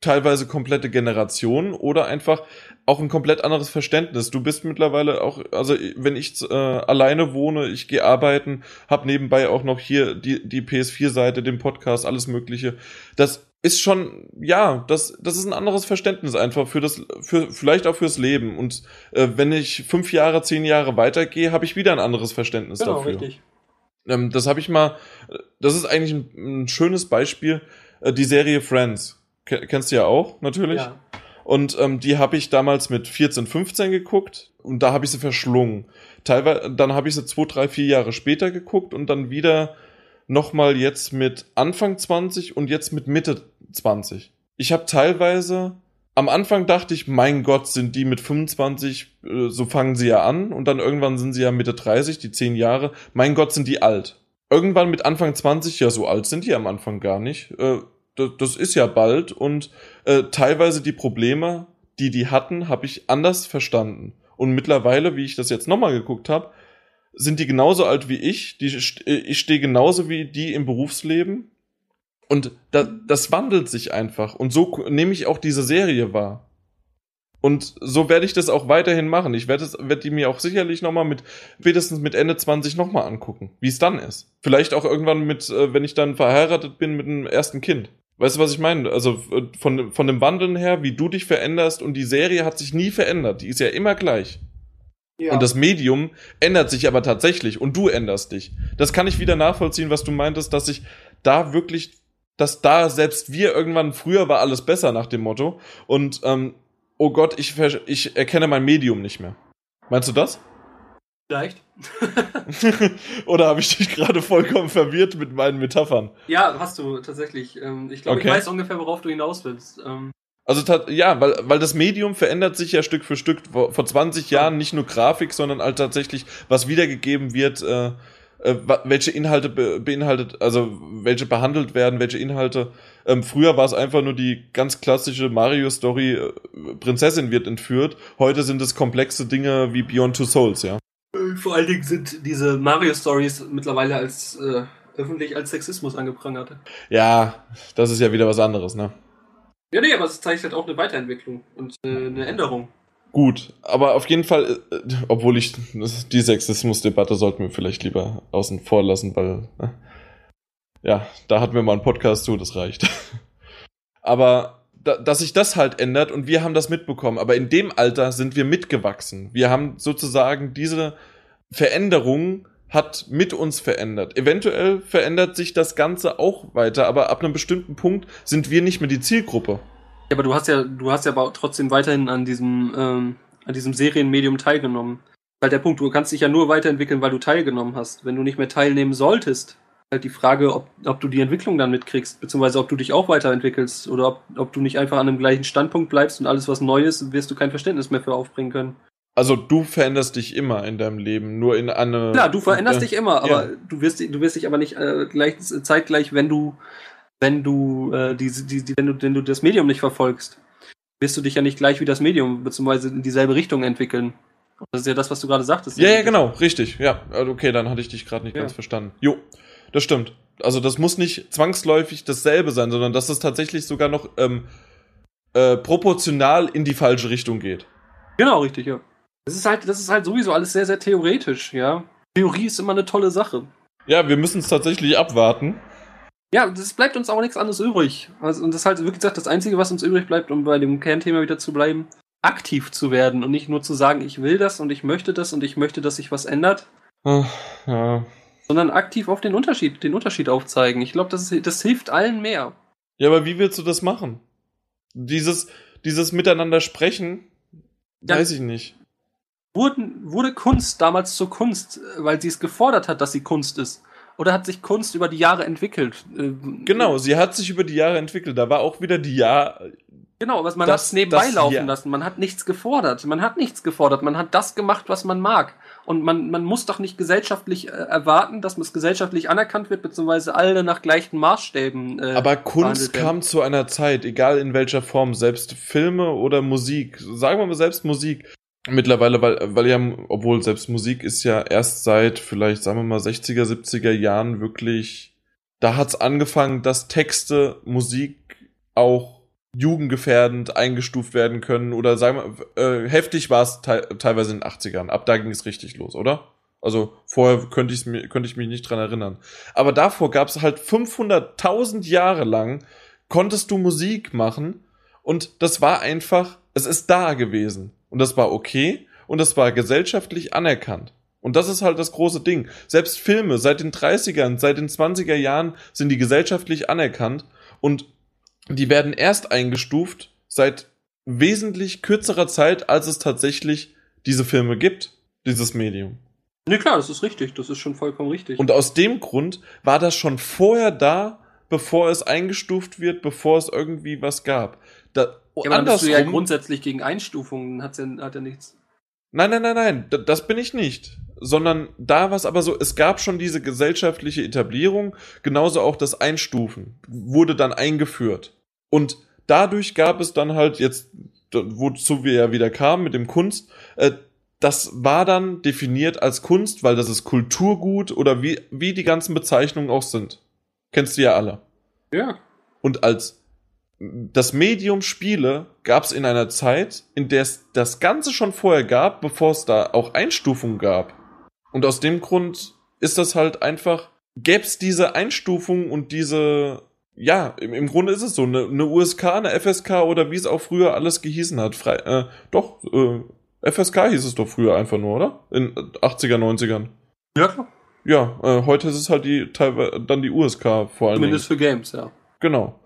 teilweise komplette Generationen oder einfach auch ein komplett anderes Verständnis. Du bist mittlerweile auch, also wenn ich äh, alleine wohne, ich gehe arbeiten, hab nebenbei auch noch hier die, die PS4-Seite, den Podcast, alles Mögliche. Das ist schon, ja, das, das ist ein anderes Verständnis einfach für das, für vielleicht auch fürs Leben. Und äh, wenn ich fünf Jahre, zehn Jahre weitergehe, habe ich wieder ein anderes Verständnis Genau, dafür. richtig. Ähm, das habe ich mal, das ist eigentlich ein, ein schönes Beispiel, äh, die Serie Friends. Ke- Kennst du ja auch, natürlich. Ja. Und ähm, die habe ich damals mit 14, 15 geguckt und da habe ich sie verschlungen. Teilweise, dann habe ich sie zwei, drei, vier Jahre später geguckt und dann wieder nochmal jetzt mit Anfang 20 und jetzt mit Mitte 20. Ich habe teilweise, am Anfang dachte ich, mein Gott, sind die mit 25, äh, so fangen sie ja an und dann irgendwann sind sie ja Mitte 30, die 10 Jahre. Mein Gott, sind die alt. Irgendwann mit Anfang 20, ja, so alt sind die am Anfang gar nicht. Äh, das, ist ja bald und äh, teilweise die Probleme, die die hatten, habe ich anders verstanden. Und mittlerweile, wie ich das jetzt nochmal geguckt habe, sind die genauso alt wie ich. Die, ich stehe genauso wie die im Berufsleben. Und da, das wandelt sich einfach. Und so nehme ich auch diese Serie wahr. Und so werde ich das auch weiterhin machen. Ich werde es- werde die mir auch sicherlich nochmal mit, spätestens mit Ende 20 nochmal angucken, wie es dann ist. Vielleicht auch irgendwann mit, äh, wenn ich dann verheiratet bin mit einem ersten Kind. Weißt du, was ich meine? Also äh, von, von dem Wandeln her, wie du dich veränderst und die Serie hat sich nie verändert. Die ist ja immer gleich. Ja. Und das Medium ändert sich aber tatsächlich und du änderst dich. Das kann ich wieder nachvollziehen, was du meintest, dass ich da wirklich, dass da selbst wir irgendwann früher war alles besser nach dem Motto und ähm, oh Gott, ich, ich erkenne mein Medium nicht mehr. Meinst du das? Vielleicht. [LAUGHS] Oder habe ich dich gerade vollkommen verwirrt mit meinen Metaphern? Ja, hast du tatsächlich. Ähm, ich glaube, Okay. ich weiß ungefähr, worauf du hinaus willst. Ähm, Also ja, weil, weil das Medium verändert sich ja Stück für Stück. Vor, vor 20 Jahren nicht nur Grafik, sondern halt tatsächlich, was wiedergegeben wird, äh, welche Inhalte be beinhaltet, also welche behandelt werden, welche Inhalte. Ähm, früher war es einfach nur die ganz klassische Mario-Story, äh, Prinzessin wird entführt. Heute sind es komplexe Dinge wie Beyond Two Souls, ja. Äh, Vor allen Dingen sind diese Mario-Stories mittlerweile als äh, öffentlich als Sexismus angeprangert. Ja, das ist ja wieder was anderes, ne? Ja, nee, aber es zeigt halt auch eine Weiterentwicklung und äh, eine Änderung. Gut, aber auf jeden Fall, äh, obwohl ich die Sexismus-Debatte sollten wir vielleicht lieber außen vor lassen, weil äh, ja, da hatten wir mal einen Podcast zu, das reicht. [LAUGHS] aber da, dass sich das halt ändert und wir haben das mitbekommen, aber in dem Alter sind wir mitgewachsen. Wir haben sozusagen diese Veränderung hat mit uns verändert. Eventuell verändert sich das Ganze auch weiter, aber ab einem bestimmten Punkt sind wir nicht mehr die Zielgruppe. Ja, aber du hast ja, du hast ja aber trotzdem weiterhin an diesem, ähm, an diesem Serienmedium teilgenommen. Halt der Punkt, du kannst dich ja nur weiterentwickeln, weil du teilgenommen hast. Wenn du nicht mehr teilnehmen solltest, halt die Frage, ob, ob du die Entwicklung dann mitkriegst, beziehungsweise ob du dich auch weiterentwickelst oder ob, ob du nicht einfach an dem gleichen Standpunkt bleibst und alles was neu ist, wirst du kein Verständnis mehr für aufbringen können. Also du veränderst dich immer in deinem Leben, nur in eine. Klar, du veränderst äh, dich immer, aber ja. du wirst, du wirst dich aber nicht äh, gleich, zeitgleich, wenn du, wenn du, äh, diese, die, die, wenn du, wenn du das Medium nicht verfolgst, wirst du dich ja nicht gleich wie das Medium, beziehungsweise in dieselbe Richtung entwickeln. Das ist ja das, was du gerade sagtest. Ja, ja, genau, richtig. Ja, also okay, dann hatte ich dich gerade nicht Ja. ganz verstanden. Jo, das stimmt. Also das muss nicht zwangsläufig dasselbe sein, sondern dass es tatsächlich sogar noch ähm, äh, proportional in die falsche Richtung geht. Genau, richtig, ja. Das ist halt, das ist halt sowieso alles sehr, sehr theoretisch, ja. Theorie ist immer eine tolle Sache. Ja, wir müssen es tatsächlich abwarten. Ja, das bleibt uns auch nichts anderes übrig. Also, und das ist halt wirklich gesagt, das Einzige, was uns übrig bleibt, um bei dem Kernthema wieder zu bleiben, aktiv zu werden und nicht nur zu sagen, ich will das und ich möchte das und ich möchte, dass sich was ändert, Ah, Ja. sondern aktiv auf den Unterschied, den Unterschied aufzeigen. Ich glaube, das, das hilft allen mehr. ja, aber wie willst du das machen? Dieses, dieses Miteinander sprechen, Ja. weiß ich nicht. Wurden, wurde Kunst damals zur Kunst, äh, weil sie es gefordert hat, dass sie Kunst ist? Oder hat sich Kunst über die Jahre entwickelt? Äh, Genau, sie hat sich über die Jahre entwickelt. Da war auch wieder die Jahr. Genau, was man Das- hat es nebenbei laufen ja. lassen. Man hat nichts gefordert. Man hat nichts gefordert. Man hat das gemacht, was man mag. Und man, man muss doch nicht gesellschaftlich äh, erwarten, dass es gesellschaftlich anerkannt wird, beziehungsweise alle nach gleichen Maßstäben. Äh, Aber Kunst kam zu einer Zeit, egal in welcher Form, selbst Filme oder Musik, sagen wir mal selbst Musik. Mittlerweile, weil, weil ja, obwohl selbst Musik ist ja erst seit vielleicht, sagen wir mal, 60er, 70er Jahren wirklich, da hat's angefangen, dass Texte, Musik auch jugendgefährdend eingestuft werden können oder sagen wir, äh, heftig war es te teilweise in den 80ern. Ab da ging es richtig los, oder? Also vorher könnte, ich's mir, könnte ich mich nicht dran erinnern. Aber davor gab es halt 500.000 Jahre lang, konntest du Musik machen und das war einfach, es ist da gewesen. Und das war okay und das war gesellschaftlich anerkannt. Und das ist halt das große Ding. Selbst Filme seit den 30ern, seit den 20er Jahren sind die gesellschaftlich anerkannt und die werden erst eingestuft seit wesentlich kürzerer Zeit, als es tatsächlich diese Filme gibt, dieses Medium. Nee, klar, das ist richtig. Das ist schon vollkommen richtig. Und aus dem Grund war das schon vorher da, bevor es eingestuft wird, bevor es irgendwie was gab. Da, ja, aber dann bist du ja grundsätzlich gegen Einstufungen. Hat's ja, hat ja nichts. Nein, nein, nein, nein, das bin ich nicht. Sondern da war es aber so, es gab schon diese gesellschaftliche Etablierung, genauso auch das Einstufen wurde dann eingeführt. Und dadurch gab es dann halt jetzt, wozu wir ja wieder kamen mit dem Kunst, äh, das war dann definiert als Kunst, weil das ist Kulturgut oder wie, wie die ganzen Bezeichnungen auch sind. Kennst du ja alle. Ja. Und als das Medium Spiele gab es in einer Zeit, in der es das Ganze schon vorher gab, bevor es da auch Einstufungen gab. Und aus dem Grund ist das halt einfach, gäbe es diese Einstufung und diese, ja, im, im Grunde ist es so, eine, eine USK, eine FSK oder wie es auch früher alles gehießen hat. Frei, äh, doch, äh, FSK hieß es doch früher einfach nur, oder? In 80er, 90ern. Ja, klar. Ja, äh, heute ist es halt die teilweise dann die USK vor allem. Zumindest für Games, ja. Genau.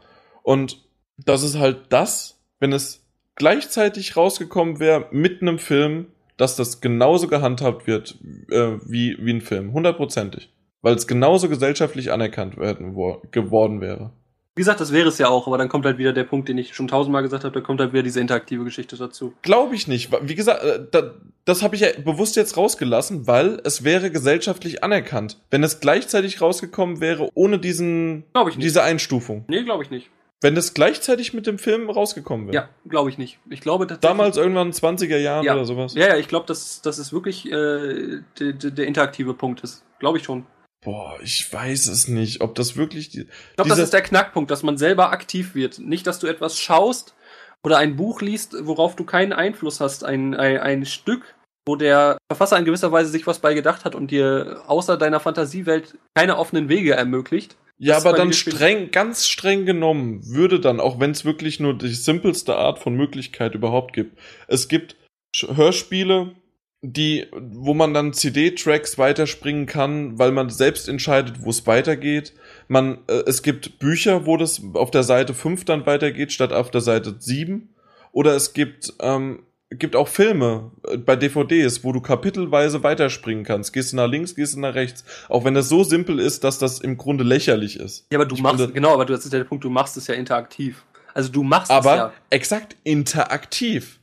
Und das ist halt das, wenn es gleichzeitig rausgekommen wäre mit einem Film, dass das genauso gehandhabt wird äh, wie, wie ein Film. Hundertprozentig. Weil es genauso gesellschaftlich anerkannt werden, wo, geworden wäre. Wie gesagt, das wäre es ja auch, aber dann kommt halt wieder der Punkt, den ich schon tausendmal gesagt habe, da kommt halt wieder diese interaktive Geschichte dazu. Glaube ich nicht. Wie gesagt, äh, da, das habe ich ja bewusst jetzt rausgelassen, weil es wäre gesellschaftlich anerkannt. Wenn es gleichzeitig rausgekommen wäre, ohne diesen, diese Einstufung. Nee, glaube ich nicht. Wenn es gleichzeitig mit dem Film rausgekommen wäre. Ja, glaube ich nicht. Ich glaube. Damals irgendwann in den 20er Jahren Ja. oder sowas. Ja, ja, ich glaube, dass, dass es wirklich äh, der, der, interaktive Punkt ist. Glaube ich schon. Boah, ich weiß es nicht, ob das wirklich die. Ich glaube, das ist der Knackpunkt, dass man selber aktiv wird. Nicht, dass du etwas schaust oder ein Buch liest, worauf du keinen Einfluss hast. Ein, ein, ein Stück, wo der Verfasser in gewisser Weise sich was bei gedacht hat und dir außer deiner Fantasiewelt keine offenen Wege ermöglicht. Ja, aber dann streng, ganz streng genommen, würde dann, auch wenn es wirklich nur die simpelste Art von Möglichkeit überhaupt gibt. Es gibt Hörspiele, die, wo man dann CD-Tracks weiterspringen kann, weil man selbst entscheidet, wo es weitergeht. Man, äh, es gibt Bücher, wo das auf der Seite 5 dann weitergeht, statt auf der Seite 7. Oder es gibt, ähm, gibt auch Filme äh, bei DVDs, wo du kapitelweise weiterspringen kannst. Gehst du nach links, gehst du nach rechts. Auch wenn das so simpel ist, dass das im Grunde lächerlich ist. Ja, aber du Ich machst, finde- genau, aber du, das ist ja der Punkt, du machst es ja interaktiv. Also du machst Aber es ja. exakt interaktiv.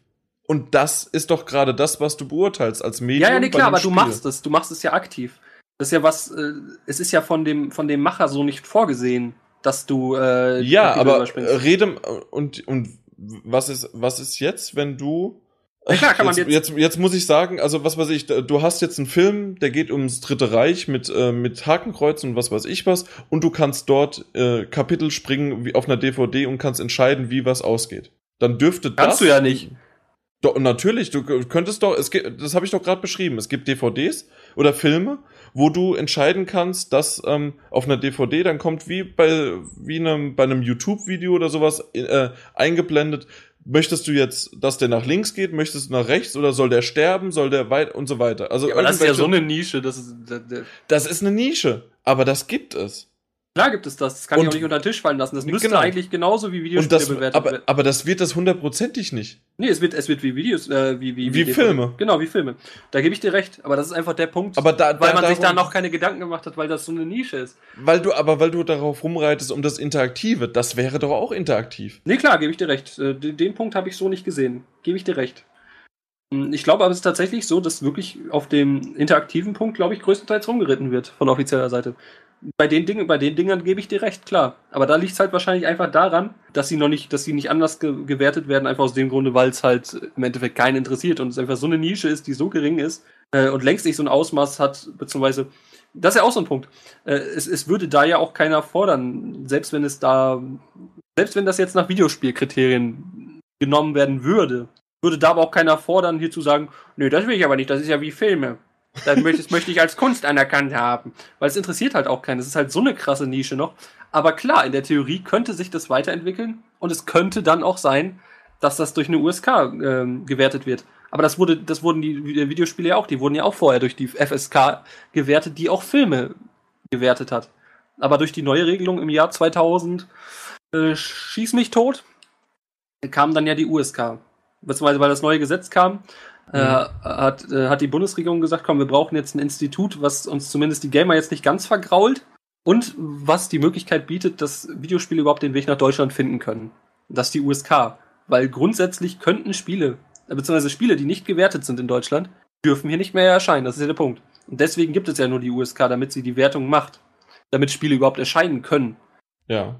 Und das ist doch gerade das, was du beurteilst als Medium. Ja, ja, nee, klar, aber du Spiel. machst es. Du machst es ja aktiv. Das ist ja was, äh, es ist ja von dem, von dem Macher so nicht vorgesehen, dass du äh, Ja, aber überspringst. äh, rede und und was ist was ist jetzt, wenn du Ja, klar, kann man jetzt, jetzt- jetzt jetzt muss ich sagen, also was weiß ich, du hast jetzt einen Film, der geht ums Dritte Reich mit äh, mit Hakenkreuzen und was weiß ich was und du kannst dort äh, Kapitel springen wie auf einer DVD und kannst entscheiden, wie was ausgeht. Dann dürfte das Kannst du ja nicht. Doch, natürlich, du könntest doch, es gibt, das habe ich doch gerade beschrieben. Es gibt DVDs oder Filme, wo du entscheiden kannst, dass ähm, auf einer DVD dann kommt wie bei wie einem bei einem YouTube-Video oder sowas äh, eingeblendet. Möchtest du jetzt, dass der nach links geht? Möchtest du nach rechts oder soll der sterben? Soll der weit und so weiter? Also Ja, aber das ist ja so eine Nische. Das ist, da, da, das ist eine Nische, aber das gibt es. Klar gibt es das. Das kann ich Und- auch nicht unter den Tisch fallen lassen. Das müsste Genau. eigentlich genauso wie Videospiele das, bewertet aber, werden. aber das wird das hundertprozentig nicht. Nee, es wird, es wird wie Videos, äh, wie, wie, Wie. Filme. Genau, wie Filme. Da gebe ich dir recht. Aber das ist einfach der Punkt, Aber da, weil da, man sich da darum- noch keine Gedanken gemacht hat, weil das so eine Nische ist. weil du, aber weil du darauf rumreitest um das Interaktive, das wäre doch auch interaktiv. Nee, klar, gebe ich dir recht. Äh, Den, den Punkt habe ich so nicht gesehen. Gebe ich dir recht. Hm, Ich glaube aber, es ist tatsächlich so, dass wirklich auf dem interaktiven Punkt, glaube ich, größtenteils rumgeritten wird von offizieller Seite. Bei den Dingen, bei den Dingern gebe ich dir recht, klar. Aber da liegt es halt wahrscheinlich einfach daran, dass sie noch nicht, dass sie nicht anders ge gewertet werden, einfach aus dem Grunde, weil es halt im Endeffekt keinen interessiert und es einfach so eine Nische ist, die so gering ist äh, und längst nicht so ein Ausmaß hat, beziehungsweise das ist ja auch so ein Punkt. Äh, es, es würde da ja auch keiner fordern, selbst wenn es da, selbst wenn das jetzt nach Videospielkriterien genommen werden würde, würde da aber auch keiner fordern, hier zu sagen, nö, das will ich aber nicht, das ist ja wie Filme. Das möchte, das möchte ich als Kunst anerkannt haben. Weil es interessiert halt auch keinen. Es ist halt so eine krasse Nische noch. Aber klar, in der Theorie könnte sich das weiterentwickeln und es könnte dann auch sein, dass das durch eine USK ähm, gewertet wird. Aber das wurde, das wurden die Vi- Videospiele ja auch, die wurden ja auch vorher durch die FSK gewertet, die auch Filme gewertet hat. Aber durch die neue Regelung im Jahr 2000 äh, schieß mich tot, kam dann ja die USK. Beziehungsweise weil das neue Gesetz kam, äh, hat, äh, hat die Bundesregierung gesagt, komm, wir brauchen jetzt ein Institut, was uns zumindest die Gamer jetzt nicht ganz vergrault und was die Möglichkeit bietet, dass Videospiele überhaupt den Weg nach Deutschland finden können. Das ist die USK. Weil grundsätzlich könnten Spiele, äh, beziehungsweise Spiele, die nicht gewertet sind in Deutschland, dürfen hier nicht mehr erscheinen. Das ist ja der Punkt. Und deswegen gibt es ja nur die USK, damit sie die Wertung macht. Damit Spiele überhaupt erscheinen können. Ja.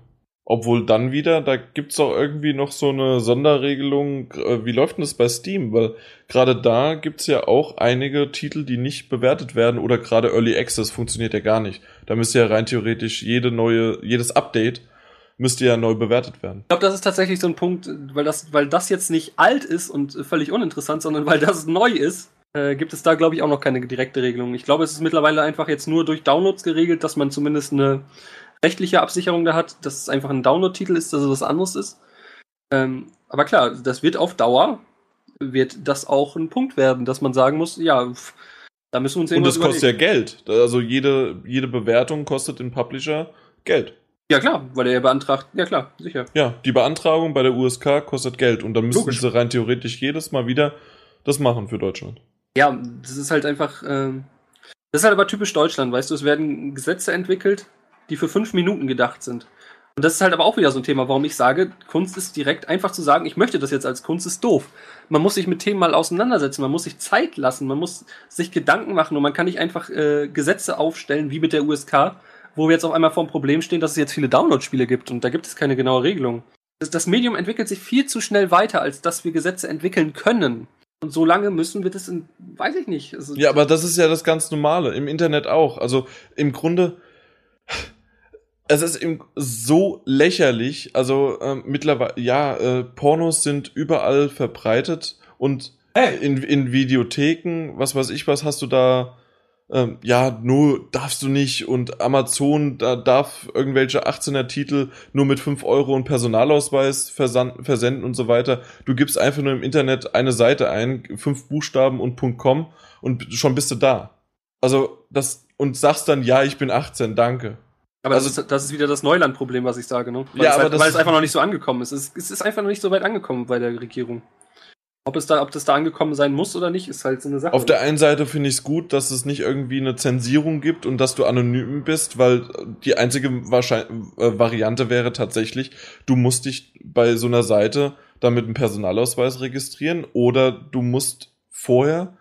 Obwohl dann wieder, da gibt's auch irgendwie noch so eine Sonderregelung. äh, Wie läuft denn das bei Steam? Weil gerade da gibt's ja auch einige Titel, die nicht bewertet werden oder gerade Early Access funktioniert ja gar nicht. Da müsste ja rein theoretisch jede neue, jedes Update müsste ja neu bewertet werden. Ich glaube, das ist tatsächlich so ein Punkt, weil das, weil das jetzt nicht alt ist und völlig uninteressant, sondern weil das neu ist, äh, gibt es da, glaube ich, auch noch keine direkte Regelung. Ich glaube, es ist mittlerweile einfach jetzt nur durch Downloads geregelt, dass man zumindest eine rechtliche Absicherung da hat, dass es einfach ein Download-Titel ist, dass es was anderes ist. Ähm, aber klar, das wird auf Dauer, wird das auch ein Punkt werden, dass man sagen muss, ja, da müssen wir uns Und das kostet ja. Geld. Also jede, jede Bewertung kostet den Publisher Geld. Ja klar, weil er beantragt, ja klar, sicher. Ja, die Beantragung bei der USK kostet Geld und dann müssen Logisch. sie rein theoretisch jedes Mal wieder das machen für Deutschland. Ja, das ist halt einfach. Ähm, das ist halt aber typisch Deutschland, weißt du, es werden Gesetze entwickelt, die für fünf Minuten gedacht sind. Und das ist halt aber auch wieder so ein Thema, warum ich sage, Kunst ist direkt einfach zu sagen, ich möchte das jetzt als Kunst, ist doof. Man muss sich mit Themen mal auseinandersetzen, man muss sich Zeit lassen, man muss sich Gedanken machen und man kann nicht einfach äh, Gesetze aufstellen, wie mit der USK, wo wir jetzt auf einmal vor dem Problem stehen, dass es jetzt viele Download-Spiele gibt und da gibt es keine genaue Regelung. Das, das Medium entwickelt sich viel zu schnell weiter, als dass wir Gesetze entwickeln können. Und so lange müssen wir das in, weiß ich nicht. Also, ja, aber das ist ja das ganz Normale, im Internet auch. Also im Grunde, es ist so lächerlich. Also äh, mittlerweile, ja, äh, Pornos sind überall verbreitet und hey. in, in Videotheken, was weiß ich, was hast du da? Ähm, ja, nur darfst du nicht und Amazon da darf irgendwelche 18er Titel nur mit 5 Euro und Personalausweis versenden und so weiter. Du gibst einfach nur im Internet eine Seite ein, fünf Buchstaben und .com und schon bist du da. Also das und sagst dann, ja, ich bin 18, danke. Aber also, das, ist, das ist wieder das Neuland-Problem, was ich sage, ne? Weil, ja, es, halt, weil es einfach noch nicht so angekommen ist. Es, es ist einfach noch nicht so weit angekommen bei der Regierung. Ob, es da, ob das da angekommen sein muss oder nicht, ist halt so eine Sache. Auf der einen Seite finde ich es gut, dass es nicht irgendwie eine Zensierung gibt und dass du anonym bist, weil die einzige Wahrscheinlich äh, Variante wäre tatsächlich, du musst dich bei so einer Seite dann mit einem Personalausweis registrieren oder du musst vorher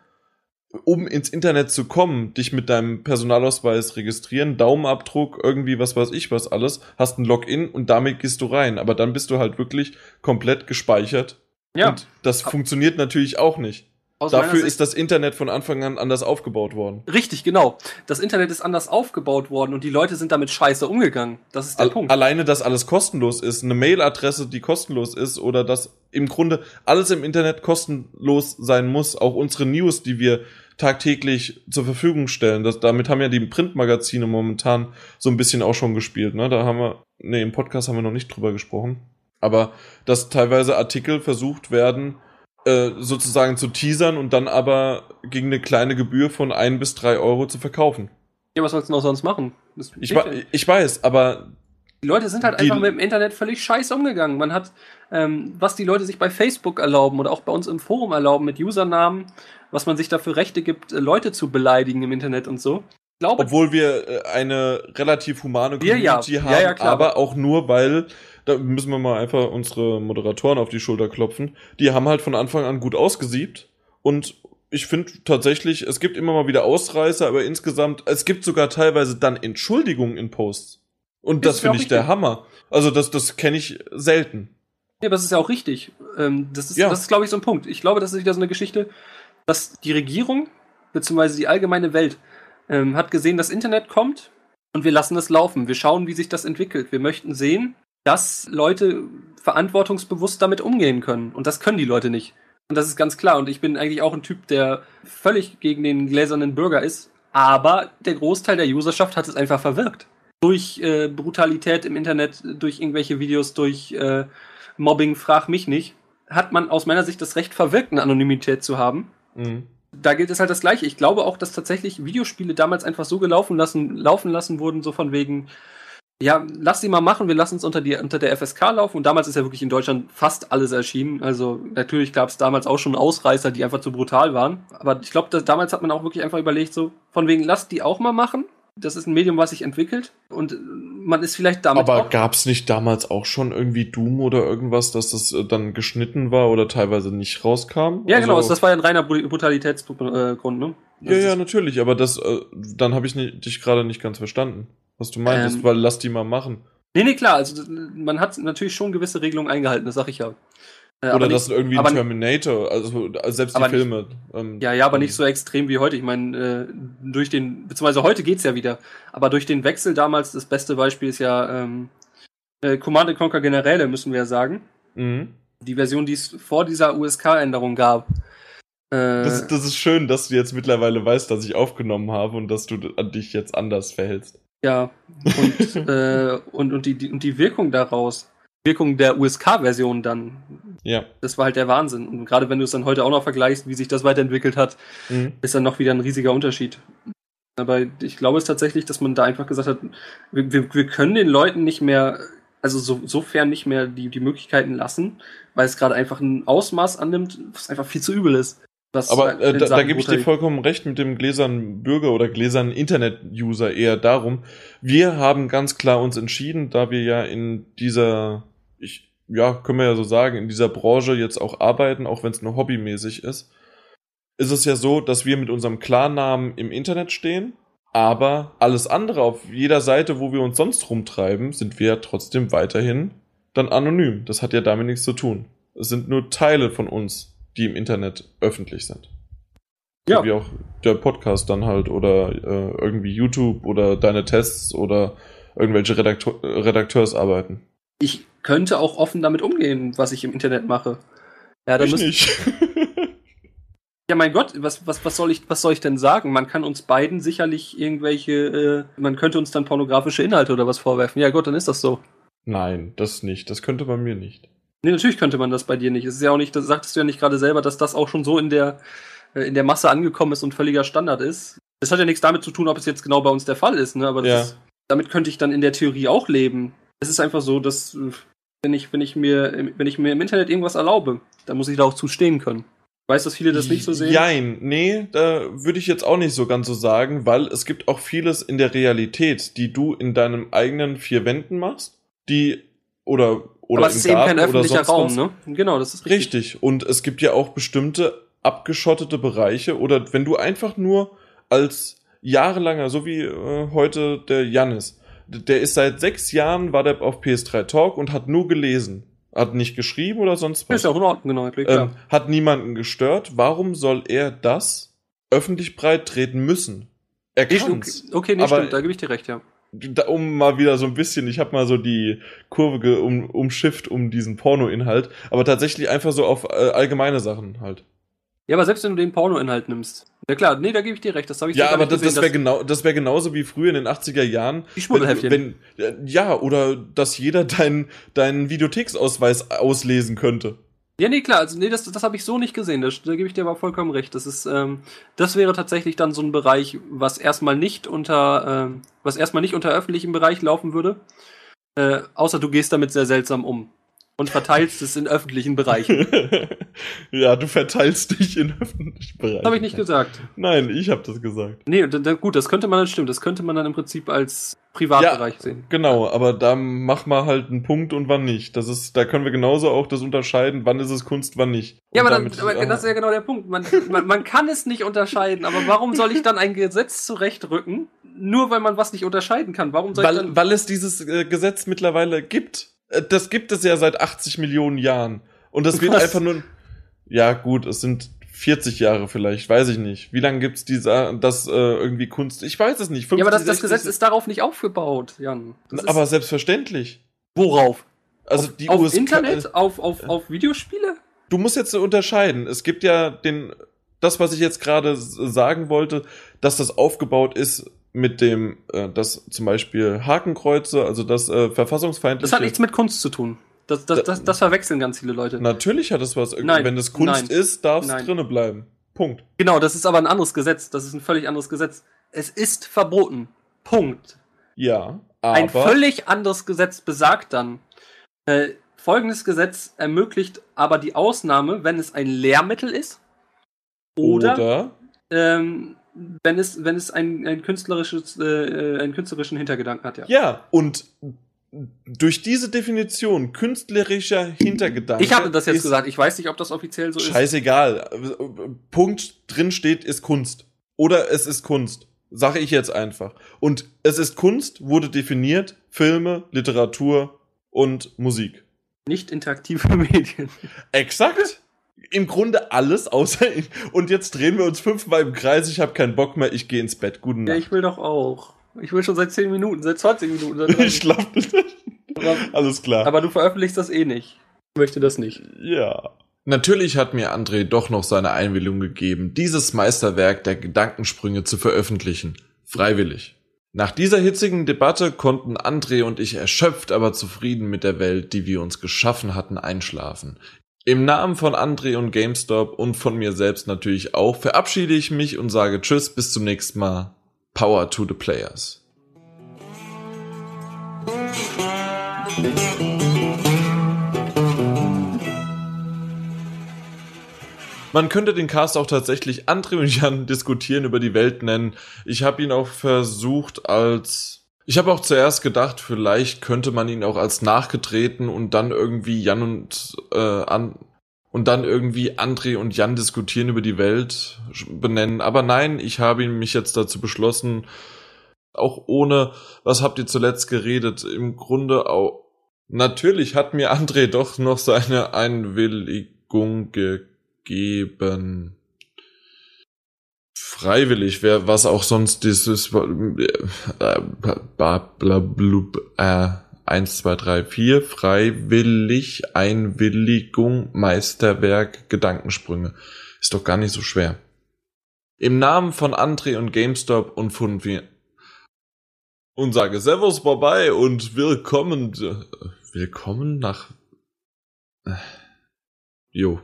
um ins Internet zu kommen, dich mit deinem Personalausweis registrieren, Daumenabdruck, irgendwie was weiß ich was alles, hast ein Login und damit gehst du rein. Aber dann bist du halt wirklich komplett gespeichert. Ja. Und das funktioniert natürlich auch nicht. Aus Dafür ist das Internet von Anfang an anders aufgebaut worden. Richtig, genau. Das Internet ist anders aufgebaut worden und die Leute sind damit scheiße umgegangen. Das ist der All, Punkt. Alleine, dass alles kostenlos ist, eine Mailadresse, die kostenlos ist oder dass im Grunde alles im Internet kostenlos sein muss, auch unsere News, die wir tagtäglich zur Verfügung stellen. Das, damit haben ja die Printmagazine momentan so ein bisschen auch schon gespielt. Ne? Da haben wir, nee, im Podcast haben wir noch nicht drüber gesprochen. Aber dass teilweise Artikel versucht werden, äh, sozusagen zu teasern und dann aber gegen eine kleine Gebühr von ein bis drei Euro zu verkaufen. Ja, was sollst du noch sonst machen? Ich, ich, weiß, aber die Leute sind halt einfach mit dem Internet völlig scheiße umgegangen. Man hat, ähm, was die Leute sich bei Facebook erlauben oder auch bei uns im Forum erlauben mit Usernamen, was man sich da für Rechte gibt, äh, Leute zu beleidigen im Internet und so. Glaube, Obwohl wir äh, eine relativ humane Community ja, haben, ja, ja, klar, aber auch nur, weil, da müssen wir mal einfach unsere Moderatoren auf die Schulter klopfen, die haben halt von Anfang an gut ausgesiebt und ich finde tatsächlich, es gibt immer mal wieder Ausreißer, aber insgesamt, es gibt sogar teilweise dann Entschuldigungen in Posts. Und das finde ich der Hammer. Also das, das kenne ich selten. Ja, aber das ist ja auch richtig. Ähm, das ist, ja. das ist glaube ich, so ein Punkt. Ich glaube, das ist wieder so eine Geschichte, dass die Regierung, beziehungsweise die allgemeine Welt, ähm, hat gesehen, das Internet kommt und wir lassen es laufen. Wir schauen, wie sich das entwickelt. Wir möchten sehen, dass Leute verantwortungsbewusst damit umgehen können. Und das können die Leute nicht. Und das ist ganz klar. Und ich bin eigentlich auch ein Typ, der völlig gegen den gläsernen Bürger ist. Aber der Großteil der Userschaft hat es einfach verwirkt durch äh, Brutalität im Internet, durch irgendwelche Videos, durch äh, Mobbing, frag mich nicht, hat man aus meiner Sicht das Recht verwirkt, eine Anonymität zu haben. Mhm. Da gilt es halt das Gleiche. Ich glaube auch, dass tatsächlich Videospiele damals einfach so gelaufen lassen, laufen lassen wurden, so von wegen, ja, lass sie mal machen, wir lassen es unter, die, unter der FSK laufen. Und damals ist ja wirklich in Deutschland fast alles erschienen. Also natürlich gab es damals auch schon Ausreißer, die einfach zu brutal waren. Aber ich glaube, damals hat man auch wirklich einfach überlegt, so von wegen, lass die auch mal machen das ist ein Medium, was sich entwickelt und man ist vielleicht damit. Aber gab es nicht damals auch schon irgendwie Doom oder irgendwas, dass das äh, dann geschnitten war oder teilweise nicht rauskam? Ja, genau, also, genau, das war ja ein reiner Brutalitätsgrund, ne? Das ja, ja, natürlich, aber das, äh, dann habe ich dich gerade nicht ganz verstanden, was du meintest, ähm, weil lass die mal machen. Nee, nee, klar, also man hat natürlich schon gewisse Regelungen eingehalten, das sag ich ja. Äh, Oder das nicht, irgendwie ein Terminator, also, also selbst die Filme. Nicht, ähm, ja, ja, aber nicht so extrem wie heute. Ich meine, äh, durch den, beziehungsweise heute geht's ja wieder, aber durch den Wechsel damals, das beste Beispiel ist ja ähm, äh, Command Conquer Generäle, müssen wir ja sagen. Mhm. Die Version, die es vor dieser USK-Änderung gab. Äh, das, das ist schön, dass du jetzt mittlerweile weißt, dass ich aufgenommen habe und dass du dich jetzt anders verhältst. Ja, und, [LAUGHS] äh, und, und, die, die, und die Wirkung daraus Wirkung der USK-Version dann. Ja. Das war halt der Wahnsinn. Und gerade wenn du es dann heute auch noch vergleichst, wie sich das weiterentwickelt hat, mhm. ist dann noch wieder ein riesiger Unterschied. Aber ich glaube es tatsächlich, dass man da einfach gesagt hat, wir, wir, wir können den Leuten nicht mehr, also so, sofern nicht mehr die, die Möglichkeiten lassen, weil es gerade einfach ein Ausmaß annimmt, was einfach viel zu übel ist. Was Aber äh, da, da gebe ich dir vollkommen recht mit dem gläsernen Bürger oder gläsernen Internet-User eher darum. Wir haben ganz klar uns entschieden, da wir ja in dieser, ich, ja, können wir ja so sagen, in dieser Branche jetzt auch arbeiten, auch wenn es nur hobbymäßig ist, ist es ja so, dass wir mit unserem Klarnamen im Internet stehen, aber alles andere auf jeder Seite, wo wir uns sonst rumtreiben, sind wir ja trotzdem weiterhin dann anonym. Das hat ja damit nichts zu tun. Es sind nur Teile von uns, die im Internet öffentlich sind. Ja. So wie auch der Podcast dann halt oder äh, irgendwie YouTube oder deine Tests oder irgendwelche Redakteur Redakteursarbeiten. Ich könnte auch offen damit umgehen, was ich im Internet mache. Ja, ich nicht. [LAUGHS] ja mein Gott, was, was, was, soll ich, was soll ich denn sagen? Man kann uns beiden sicherlich irgendwelche, äh, man könnte uns dann pornografische Inhalte oder was vorwerfen. Ja gut, dann ist das so. Nein, das nicht. Das könnte bei mir nicht. Nee, natürlich könnte man das bei dir nicht. Es ist ja auch nicht, das sagtest du ja nicht gerade selber, dass das auch schon so in der, äh, in der Masse angekommen ist und völliger Standard ist. Das hat ja nichts damit zu tun, ob es jetzt genau bei uns der Fall ist, ne? Aber Ja. ist, damit könnte ich dann in der Theorie auch leben. Es ist einfach so, dass äh, wenn ich, wenn ich mir, wenn ich mir im Internet irgendwas erlaube, dann muss ich da auch zu stehen können. Ich weiß, dass viele das nicht so sehen. Jein, nee, da würde ich jetzt auch nicht so ganz so sagen, weil es gibt auch vieles in der Realität, die du in deinem eigenen vier Wänden machst, die oder oder aber es im ist eben kein öffentlicher sonst Raum, was. ne? Genau, das ist richtig. Richtig. Und es gibt ja auch bestimmte abgeschottete Bereiche oder wenn du einfach nur als jahrelanger, so wie äh, heute der Jannis, der ist seit sechs Jahren, war der auf PS3 Talk und hat nur gelesen. Hat nicht geschrieben oder sonst was. Ist ja auch in Ordnung, genau, klar. ähm, hat niemanden gestört. Warum soll er das öffentlich breit treten müssen? Er Nee, kann's. okay, okay, nee, aber- stimmt, da gebe ich dir recht, ja. Um mal wieder so ein bisschen, ich habe mal so die Kurve um, umschifft um diesen Porno-Inhalt, aber tatsächlich einfach so auf äh, allgemeine Sachen halt. Ja, aber selbst wenn du den Porno-Inhalt nimmst. Ja klar, nee, da gebe ich dir recht, das habe ich Ja, aber das, das gesehen, wäre genau, das wäre genauso wie früher in den 80er Jahren. Die Schmuddelheftchen. Wenn, wenn, ja, oder dass jeder deinen deinen Videotheksausweis auslesen könnte. Ja, nee, klar, also nee, das, das habe ich so nicht gesehen. Das, da gebe ich dir aber vollkommen recht. Das ist, ähm, das wäre tatsächlich dann so ein Bereich, was erstmal nicht unter, ähm, was erstmal nicht unter öffentlichem Bereich laufen würde. Äh, außer du gehst damit sehr seltsam um und verteilst es in öffentlichen Bereichen. [LAUGHS] ja, du verteilst dich in öffentlichen Bereichen. Das habe ich nicht gesagt. Nein, ich habe das gesagt. Nee, und dann, gut, das könnte man dann stimmt. Das könnte man dann im Prinzip als Privatbereich sehen. Genau, aber da mach mal halt einen Punkt und wann nicht. Das ist, da können wir genauso auch das unterscheiden, wann ist es Kunst, wann nicht. Ja, Und aber, dann, aber das ist ja genau der Punkt. Man, man, man kann es nicht unterscheiden, aber warum soll ich dann ein Gesetz zurechtrücken, nur weil man was nicht unterscheiden kann? Warum soll ich weil, dann. weil es dieses äh, Gesetz mittlerweile gibt. Äh, Das gibt es ja seit 80 Millionen Jahren. Und das wird Was? einfach nur. Ja, gut, es sind 40 Jahre vielleicht, weiß ich nicht. Wie lange gibt's dieser, das äh, irgendwie Kunst? Ich weiß es nicht. 50, ja, aber das, das 60, Gesetz ist darauf nicht aufgebaut, Jan. Das aber selbstverständlich. worauf? Also auf, die auf USK Internet? Auf, auf, auf Videospiele? du musst jetzt unterscheiden. Es gibt ja den, das, was ich jetzt gerade sagen wollte, dass das aufgebaut ist mit dem, äh, dass zum Beispiel Hakenkreuze, also das äh, verfassungsfeindliche. Das hat nichts mit Kunst zu tun. Das, das, das, das verwechseln ganz viele Leute. Natürlich hat es was. Nein, Wenn es Kunst nein, ist, darf es drinne bleiben. Punkt. Genau, das ist aber ein anderes Gesetz. Das ist ein völlig anderes Gesetz. Es ist verboten. Punkt. Ja, Ein aber völlig anderes Gesetz besagt dann, äh, folgendes Gesetz ermöglicht aber die Ausnahme, wenn es ein Lehrmittel ist oder, oder Ähm, wenn es, wenn es ein, ein künstlerisches, äh, einen künstlerischen Hintergedanken hat, ja. ja, und durch diese Definition künstlerischer Hintergedanke. Ich hatte das jetzt gesagt. Ich weiß nicht, ob das offiziell so ist. Scheißegal. Punkt drin steht, ist Kunst. Oder es ist Kunst. Sage ich jetzt einfach. Und es ist Kunst wurde definiert Filme, Literatur und Musik. Nicht interaktive [LAUGHS] Medien. Exakt. Im Grunde alles, außer ich. Und jetzt drehen wir uns fünfmal im Kreis. Ich habe keinen Bock mehr. Ich gehe ins Bett. Guten Ja, Nacht. ich will doch auch. Ich will schon seit 10 Minuten, seit 20 Minuten. Seit [LAUGHS] 30. Ich schlaf nicht. Alles klar. aber du veröffentlichst das eh nicht. Ich möchte das nicht. ja. Natürlich hat mir André doch noch seine Einwilligung gegeben, dieses Meisterwerk der Gedankensprünge zu veröffentlichen. Freiwillig. Nach dieser hitzigen Debatte konnten André und ich erschöpft, aber zufrieden mit der Welt, die wir uns geschaffen hatten, einschlafen. Im Namen von André und GameStop und von mir selbst natürlich auch verabschiede ich mich und sage Tschüss, bis zum nächsten Mal. Power to the Players. Man könnte den Cast auch tatsächlich André und Jan diskutieren über die Welt nennen. Ich habe ihn auch versucht als ich habe auch zuerst gedacht, vielleicht könnte man ihn auch als nachgetreten und dann irgendwie Jan und äh, an und dann irgendwie André und Jan diskutieren über die Welt benennen. Aber nein, ich habe mich jetzt dazu beschlossen, auch ohne, was habt ihr zuletzt geredet, im Grunde auch, natürlich hat mir André doch noch seine Einwilligung gegeben. Freiwillig, wer, was auch sonst dieses, äh, blub, äh, 1, 2, 3, 4, freiwillig, Einwilligung, Meisterwerk, Gedankensprünge. Ist doch gar nicht so schwer. Im Namen von André und GameStop und von wir und sage Servus vorbei und willkommen, willkommen nach, äh, jo.